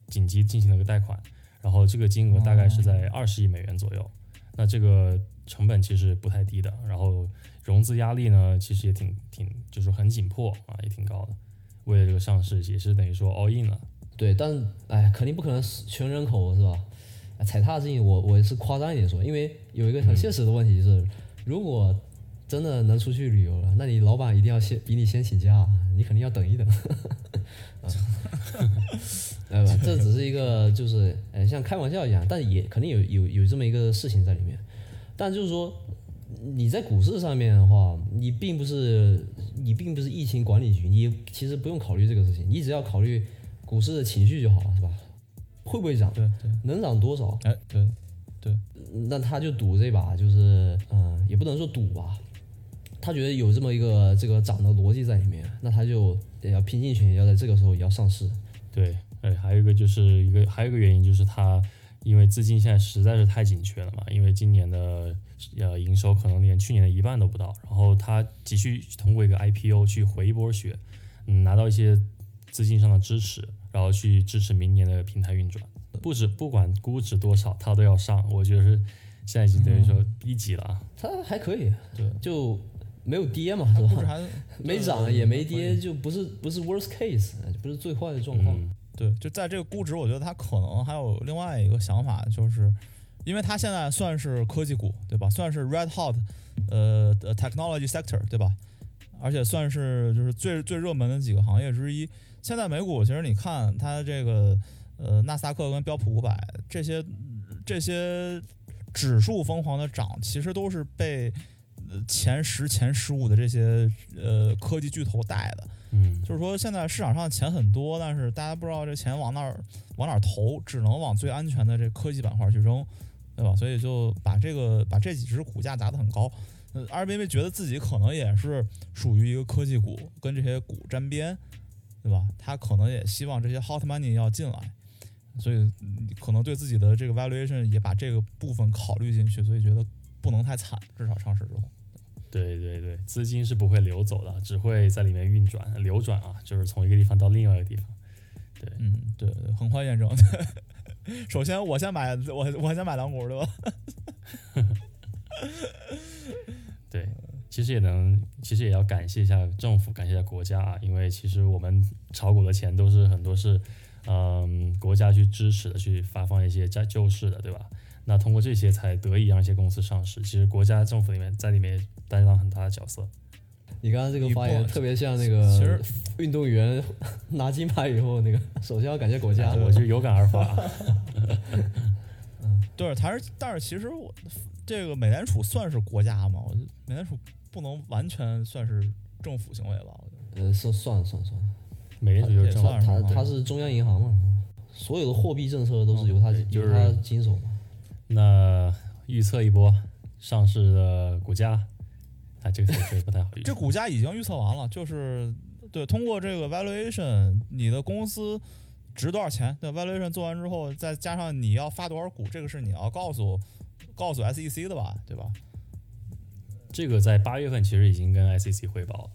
紧急进行了一个贷款，然后这个金额大概是在二十亿美元左右，那这个成本其实不太低的，然后融资压力呢，其实也挺挺就是很紧迫啊，也挺高的，为了这个上市也是等于说 all in 了。对，但哎，肯定不可能是全人口是吧？踩踏事情我我是夸张一点说，因为有一个很现实的问题是，如果真的能出去旅游了，那你老板一定要先比你先请假，你肯定要等一等。对吧？这只是一个就是呃像开玩笑一样，但也肯定有有有这么一个事情在里面。但就是说你在股市上面的话，你并不是你并不是疫情管理局，你其实不用考虑这个事情，你只要考虑股市的情绪就好了，是吧？会不会涨？对对，能涨多少？哎对对，那他就赌这把，就是嗯，也不能说赌吧，他觉得有这么一个这个涨的逻辑在里面，那他就也要拼尽全力，要在这个时候也要上市。对，呃，还有一个就是一个还有一个原因就是它因为资金现在实在是太紧缺了嘛，因为今年的呃营收可能连去年的一半都不到，然后它急需通过一个 IPO 去回一波血，嗯，拿到一些资金上的支持，然后去支持明年的平台运转。不止不管估值多少，它都要上，我觉得是现在已经等于说一级了啊。它还可以，对，就没有跌嘛，是吧？估值还没涨也没跌，就不是不是 worst case，不是最坏的状况。嗯，对，就在这个估值，我觉得它可能还有另外一个想法，就是因为它现在算是科技股，对吧？算是 red hot，呃的 technology sector，对吧？而且算是就是最最热门的几个行业之一。现在美股其实你看它这个呃纳斯达克跟标普五百这些这些指数疯狂的涨，其实都是被呃前十前十五的这些呃科技巨头带的。嗯，就是说，现在市场上钱很多，但是大家不知道这钱往哪儿往哪儿投，只能往最安全的这科技板块去扔，对吧？所以就把这个把这几只股价砸得很高。呃，Airbnb 觉得自己可能也是属于一个科技股，跟这些股沾边，对吧？他可能也希望这些 hot money 要进来，所以嗯可能对自己的这个 valuation 也把这个部分考虑进去，所以觉得不能太惨，至少上市之后。对对对，资金是不会流走的，只会在里面运转流转啊，就是从一个地方到另外一个地方。对，嗯，对，对很快验证。首先，我先买，我我先买两股，对吧？对，其实也能，其实也要感谢一下政府，感谢一下国家啊，因为其实我们炒股的钱都是很多是，嗯，国家去支持的，去发放一些债救市的，对吧？那通过这些才得以让一些公司上市。其实国家政府里面在里面担当很大的角色。你刚刚这个发言不特别像那个其个实运动员 拿金牌以后，那个 首先要感谢国家。我就有感而发 嗯。对，还是，但是其实我这个美联储算是国家吗？我觉得美联储不能完全算是政府行为吧？我觉得呃，算算了算了算了，美联储就是政府算是吗它它是中央银行嘛，所有的货币政策都是由它对就是由它经手嘛。那预测一波上市的股价，啊，这个确实不太好预测。这股价已经预测完了，就是对，通过这个 valuation，你的公司值多少钱？对，valuation 做完之后，再加上你要发多少股，这个是你要告诉告诉 SEC 的吧？对吧？这个在八月份其实已经跟 SEC 汇报了。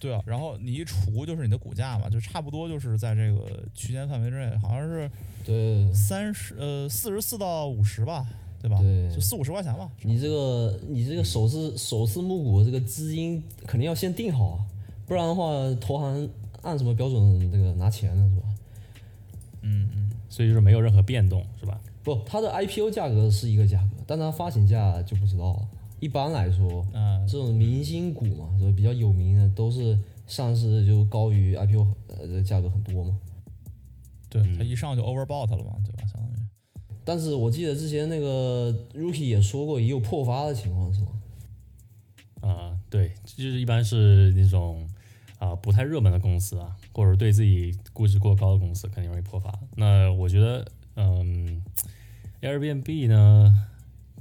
对啊，然后你一除就是你的股价嘛，就差不多就是在这个区间范围之内，好像是对，三十呃四十四到五十吧，对吧？对就四五十块钱吧。你这个你这个首次首次募股的这个资金肯定要先定好啊，不然的话投行按什么标准这个拿钱呢，是吧？嗯嗯，所以就是没有任何变动，是吧？不，它的 IPO 价格是一个价格，但它发行价就不知道了。一般来说，嗯、这种明星股嘛，就？比较有名的都是上市就高于 IPO 呃的价格很多嘛。对，嗯它一上就 overbought 了嘛，对吧？相当于。但是我记得之前那个 Rookie 也说过，也有破发的情况，是吗？啊、对，就是一般是那种啊、不太热门的公司啊，或者对自己估值过高的公司，肯定容易破发。那我觉得，嗯，Airbnb 呢，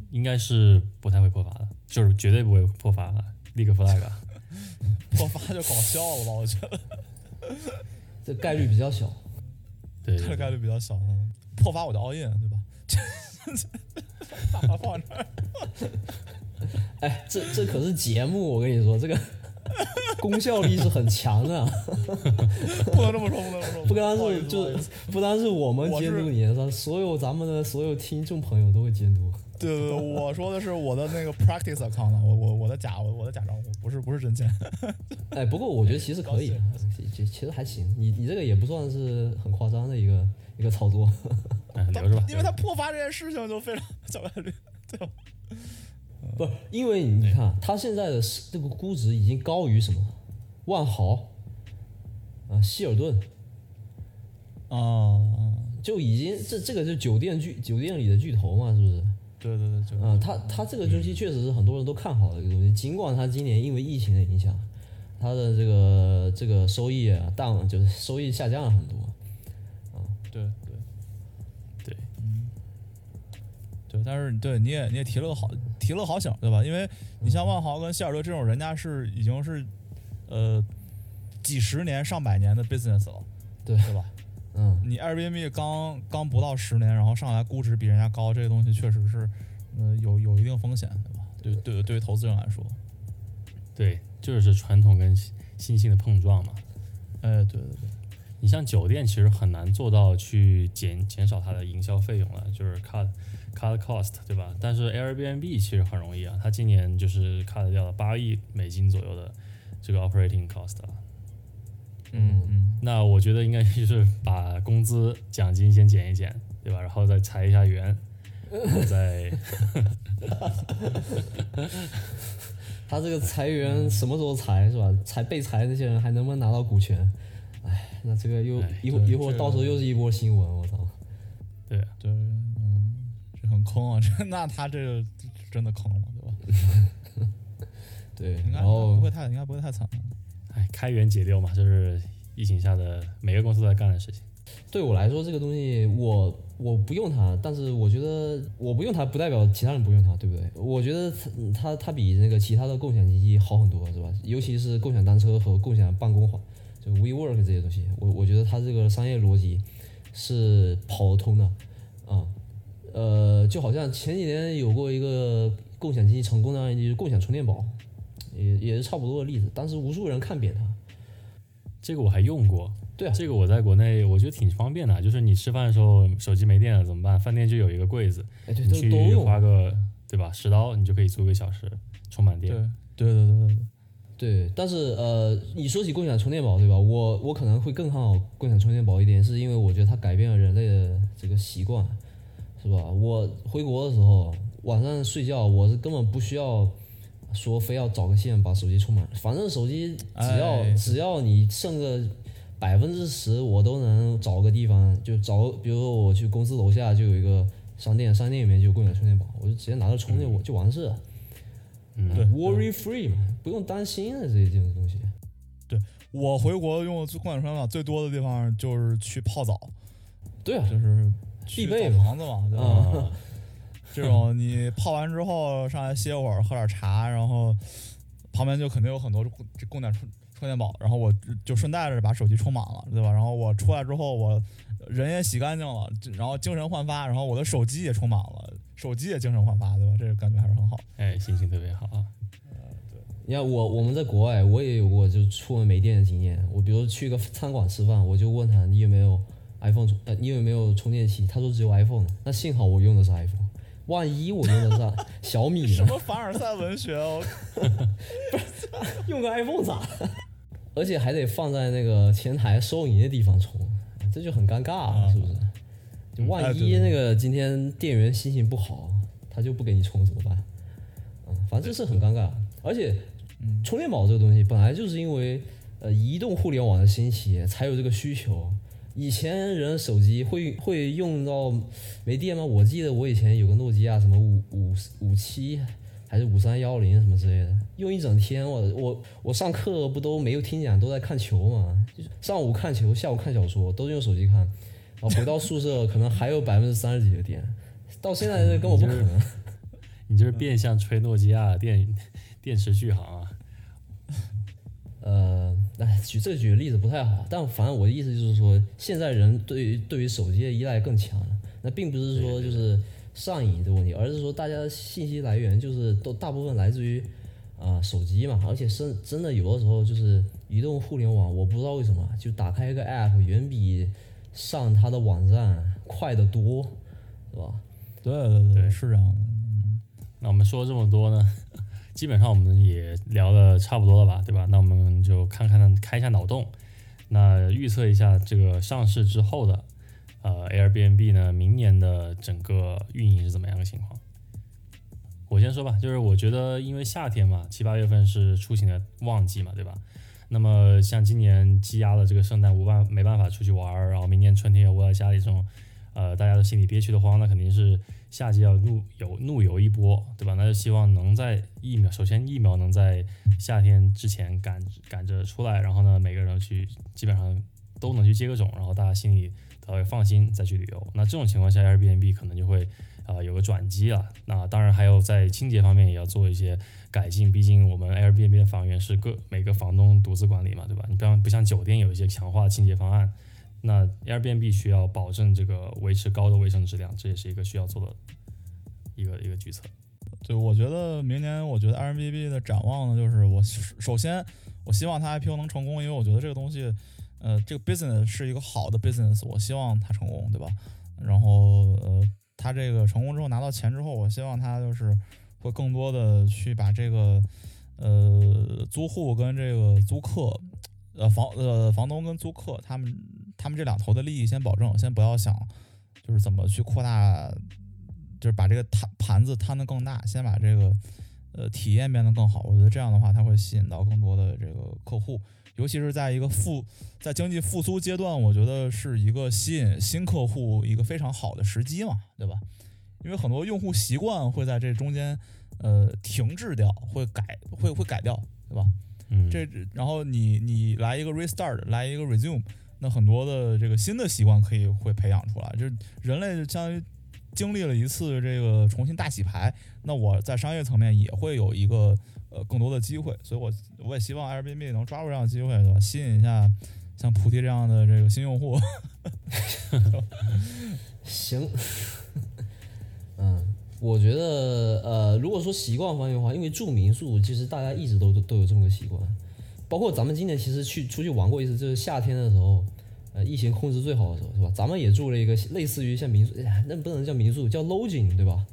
应该是不太会破发的，就是绝对不会破发，立个 flag。破发就搞笑了吧？我觉得 这概率比较小。对这概率比较小。破发我就 all in，对吧？大把放这儿，哎，这这可是节目，我跟你说，这个功效力是很强的，不能这么说，不能这么说。不单是就不好意思不单是我们监督你，是所有咱们的所有听众朋友都会监督。对对对，我说的是我的那个 practice account，我我我的假我我的假账户，不是不是真钱。哎，不过我觉得其实可以，其其实还行。你你这个也不算是很夸张的一个一个操作。嗯，留着吧。因为他破发这件事情就非常小概率，对吧？不是，因为你看他现在的这个估值已经高于什么？万豪啊，希尔顿啊，就已经这这个就酒店巨酒店里的巨头嘛，是不是？对对对，就啊，他他这个东西确实是很多人都看好的一个东西，尽管他今年因为疫情的影响，他的这个这个收益啊淡，就是收益下降了很多。对，但是对你也你也提了个好提了个好醒，对吧？因为你像万豪跟希尔顿这种，人家是已经是呃几十年上百年的 business 了，对对吧？嗯，你 Airbnb 刚刚不到十年，然后上来估值比人家高，这个东西确实是呃有有一定风险，对吧？对对对于投资人来说，对，就是传统跟新新兴的碰撞嘛。哎，对对对，你像酒店，其实很难做到去减减少它的营销费用了，就是 cut cut cost，对吧？但是 Airbnb 其实很容易啊，它今年就是 cut 掉了八亿美金左右的这个 operating cost 了。嗯嗯，那我觉得应该就是把工资奖金先减一减，对吧？然后再裁一下员，然后再 他这个裁员什么时候裁是吧？裁被裁那些人还能不能拿到股权？哎，那这个又哎一会一会儿到时候又是一波新闻，我操！对对，嗯，这很坑啊，这那他这真的坑了，对吧？对，应该然后不会太应该不会太惨，哎开源节流嘛，就是疫情下的每个公司都在干的事情。对我来说，这个东西我我不用它，但是我觉得我不用它不代表其他人不用它，对不对？我觉得它它它比那个其他的共享经济好很多，是吧？尤其是共享单车和共享办公环，就 WeWork 这些东西，我我觉得它这个商业逻辑是跑得通的，啊、呃，就好像前几年有过一个共享经济成功的案例，就是共享充电宝，也也是差不多的例子，当时无数人看扁它，这个我还用过，对啊这个我在国内我觉得挺方便的，就是你吃饭的时候手机没电了怎么办？饭店就有一个柜子，哎，对，你都都去用花个对吧十刀，你就可以租个小时充满对电。对对对对对，对，但是呃，你说起共享充电宝，对吧？我我可能会更看好共享充电宝一点，是因为我觉得它改变了人类的这个习惯，是吧？我回国的时候，晚上睡觉我是根本不需要说非要找个线把手机充满，反正手机只要、哎只要你剩个百分之十，我都能找个地方就找，比如说我去公司楼下就有一个商店，商店里面就有共享充电宝，我就直接拿着充就就完事了。嗯，对 worry free 嘛，不用担心的这些这种东西。对我回国用的共享充电宝最多的地方就是去泡澡，对啊，就是去必备澡堂子嘛，对吧？啊，这种你泡完之后上来歇会儿，喝点茶，然后旁边就肯定有很多共这共享充充电宝，然后我就顺带着把手机充满了，对吧？然后我出来之后，我人也洗干净了，然后精神焕发，然后我的手机也充满了，手机也精神焕发，对吧？这个感觉还是很好。哎，心情特别好啊。你看我我们在国外，我也有过就是出门没电的经验。我比如去个餐馆吃饭，我就问他你有没有 iPhone 充呃你有没有充电器？他说只有 iPhone。那幸好我用的是 iPhone，万一我用的是小米呢？什么凡尔赛文学哦？不 是用个 iPhone 咋？而且还得放在那个前台收银的地方充，这就很尴尬，啊是不是？就哎万一那个今天店员心情不好，他就不给你充怎么办？嗯，反正这是很尴尬。而且，充电宝这个东西本来就是因为呃移动互联网的兴起才有这个需求。以前人手机会会用到没电吗？我记得我以前有个诺基亚什么五五五七还是五三幺零什么之类的，用一整天。我我我上课不都没有听讲，都在看球嘛，就是上午看球，下午看小说，都用手机看。然后回到宿舍可能还有百分之三十几的电，到现在这根本不可能。你这是变相吹诺基亚电电池续航啊？呃，哎，举这举个例子不太好，但反正我的意思就是说，现在人对于对于手机的依赖更强了。那并不是说就是上瘾的问题，而是说大家信息来源就是都大部分来自于啊、手机嘛，而且是真的有的时候就是移动互联网，我不知道为什么就打开一个 app 远比上它的网站快得多，是吧？对对对，对是这样的。那我们说了这么多呢，基本上我们也聊的差不多了吧，对吧？那我们就看看开一下脑洞，那预测一下这个上市之后的呃 Airbnb 呢，明年的整个运营是怎么样的情况？我先说吧，就是我觉得因为夏天嘛，七八月份是出行的旺季嘛，对吧？那么像今年积压了这个圣诞无办没办法出去玩儿，然后明年春天又窝在家里这种，呃，大家都心里憋屈的慌，那肯定是夏季要怒有怒游一波，对吧？那就希望能在疫苗，首先疫苗能在夏天之前赶赶着出来，然后呢，每个人去基本上都能去接个种，然后大家心里才会放心再去旅游。那这种情况下，Airbnb 可能就会呃有个转机了。那当然还有在清洁方面也要做一些改进，毕竟我们 Airbnb 的房源是各每个房东独自管理嘛，对吧？你不像不像酒店有一些强化清洁方案，那 Airbnb 需要保证这个维持高的卫生质量，这也是一个需要做的一个一个举措。对，我觉得明年，我觉得 Airbnb 的展望呢，就是我首先我希望它 IPO 能成功，因为我觉得这个东西，呃，这个 business 是一个好的 business，我希望它成功，对吧？然后呃，它这个成功之后拿到钱之后，我希望它就是会更多的去把这个呃租户跟这个租客，呃房呃房东跟租客他们他们这两头的利益先保证，先不要想就是怎么去扩大。就是把这个摊盘子摊得更大，先把这个呃体验变得更好。我觉得这样的话，它会吸引到更多的这个客户，尤其是在一个复在经济复苏阶段，我觉得是一个吸引新客户一个非常好的时机嘛，对吧？因为很多用户习惯会在这中间呃停滞掉，会改会会改掉，对吧？嗯，这然后你你来一个 restart，来一个 resume，那很多的这个新的习惯可以会培养出来，就是人类就相当于。经历了一次这个重新大洗牌，那我在商业层面也会有一个呃更多的机会，所以我我也希望 Airbnb 能抓住这样的机会，对吧？吸引一下像菩提这样的这个新用户。行，嗯，我觉得呃，如果说习惯方面的话，因为住民宿，其实大家一直都都有这么个习惯，包括咱们今年其实去出去玩过一次，就是夏天的时候。呃，疫情控制最好的时候是吧？咱们也住了一个类似于像民宿，哎那不能叫民宿，叫 lodging 对吧？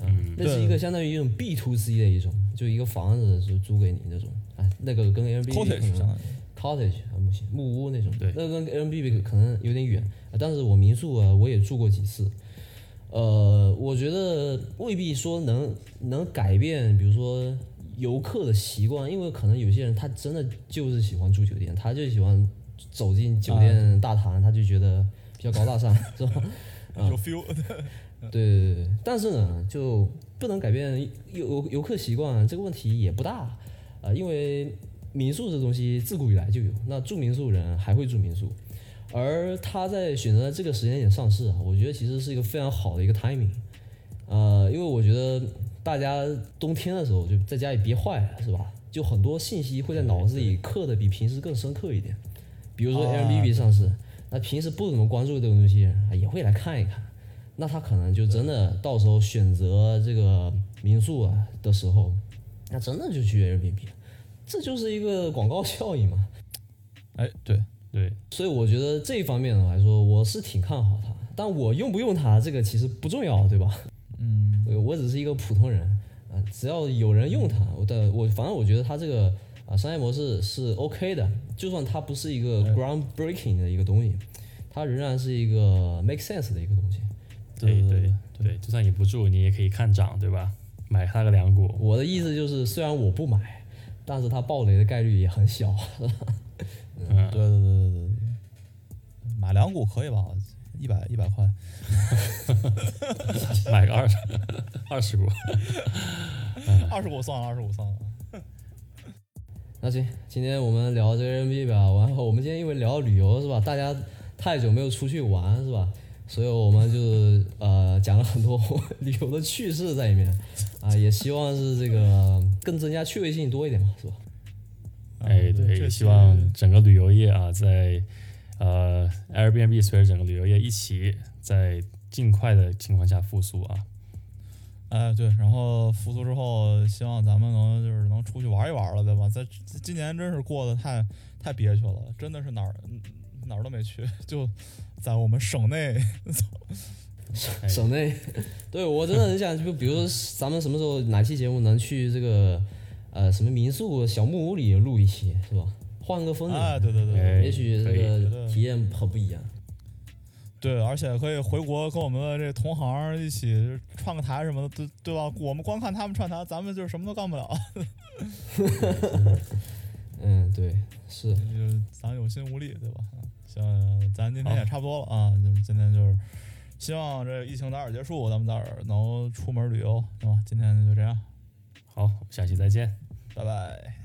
嗯，那是一个相当于一种 B to C 的一种，就一个房子是租给你那种，哎，那个跟 Airbnb 可能 cottage 啊木木屋那种，对，那跟 Airbnb 可能有点远，但是我民宿啊我也住过几次，呃，我觉得未必说能能改变，比如说游客的习惯，因为可能有些人他真的就是喜欢住酒店，他就喜欢。走进酒店大堂，他就觉得比较高大上，是吧？有 feel。对 对对，但是呢，就不能改变游游客习惯，这个问题也不大啊，因为民宿这东西自古以来就有，那住民宿人还会住民宿，而他在选择这个时间点上市啊，我觉得其实是一个非常好的一个 timing，呃，因为我觉得大家冬天的时候就在家里憋坏了，是吧？就很多信息会在脑子里刻的比平时更深刻一点。比如说 Airbnb 上市，那平时不怎么关注这个东西，也会来看一看。那他可能就真的到时候选择这个民宿啊的时候，那真的就去 Airbnb，这就是一个广告效应嘛。哎，对对，所以我觉得这一方面来说，我是挺看好它。但我用不用它，这个其实不重要，对吧？嗯，我只是一个普通人，啊，只要有人用它，我的我反正我觉得它这个。啊，商业模式是 OK 的，就算它不是一个 groundbreaking 的一个东西，它仍然是一个 make sense 的一个东西。对对对，就算你不住，你也可以看涨，对吧？买它个两股。我的意思就是，虽然我不买，但是它暴雷的概率也很小。嗯，对对对对对，买两股可以吧？一百一百块，买个二十 二十股，二十股算了，二十股算了。那行，今天我们聊这个 Airbnb 吧。然后我们今天因为聊旅游是吧？大家太久没有出去玩是吧？所以我们就是呃讲了很多旅游的趣事在里面啊，也希望是这个更增加趣味性多一点嘛，是吧？哎，对，也希望整个旅游业啊，在呃 Airbnb 随着整个旅游业一起在尽快的情况下复苏啊。哎，对，然后复苏之后，希望咱们能就是能出去玩一玩了，对吧？在今年真是过得太太憋屈了，真的是哪儿哪儿都没去，就在我们省内。哎 省内，对我真的很想，就比如说咱们什么时候哪期节目能去这个呃什么民宿小木屋里录一期，是吧？换个风景，哎，对对对哎也许这个体验很不一样。对，而且可以回国跟我们的这同行一起串个台什么的，对对吧？我们光看他们串台，咱们就什么都干不了。嗯，对，是，就咱有心无力，对吧？啊行，咱今天也差不多了啊，就今天就是希望这疫情早点结束，咱们早点能出门旅游，行吧？今天就这样，好，下期再见。拜拜。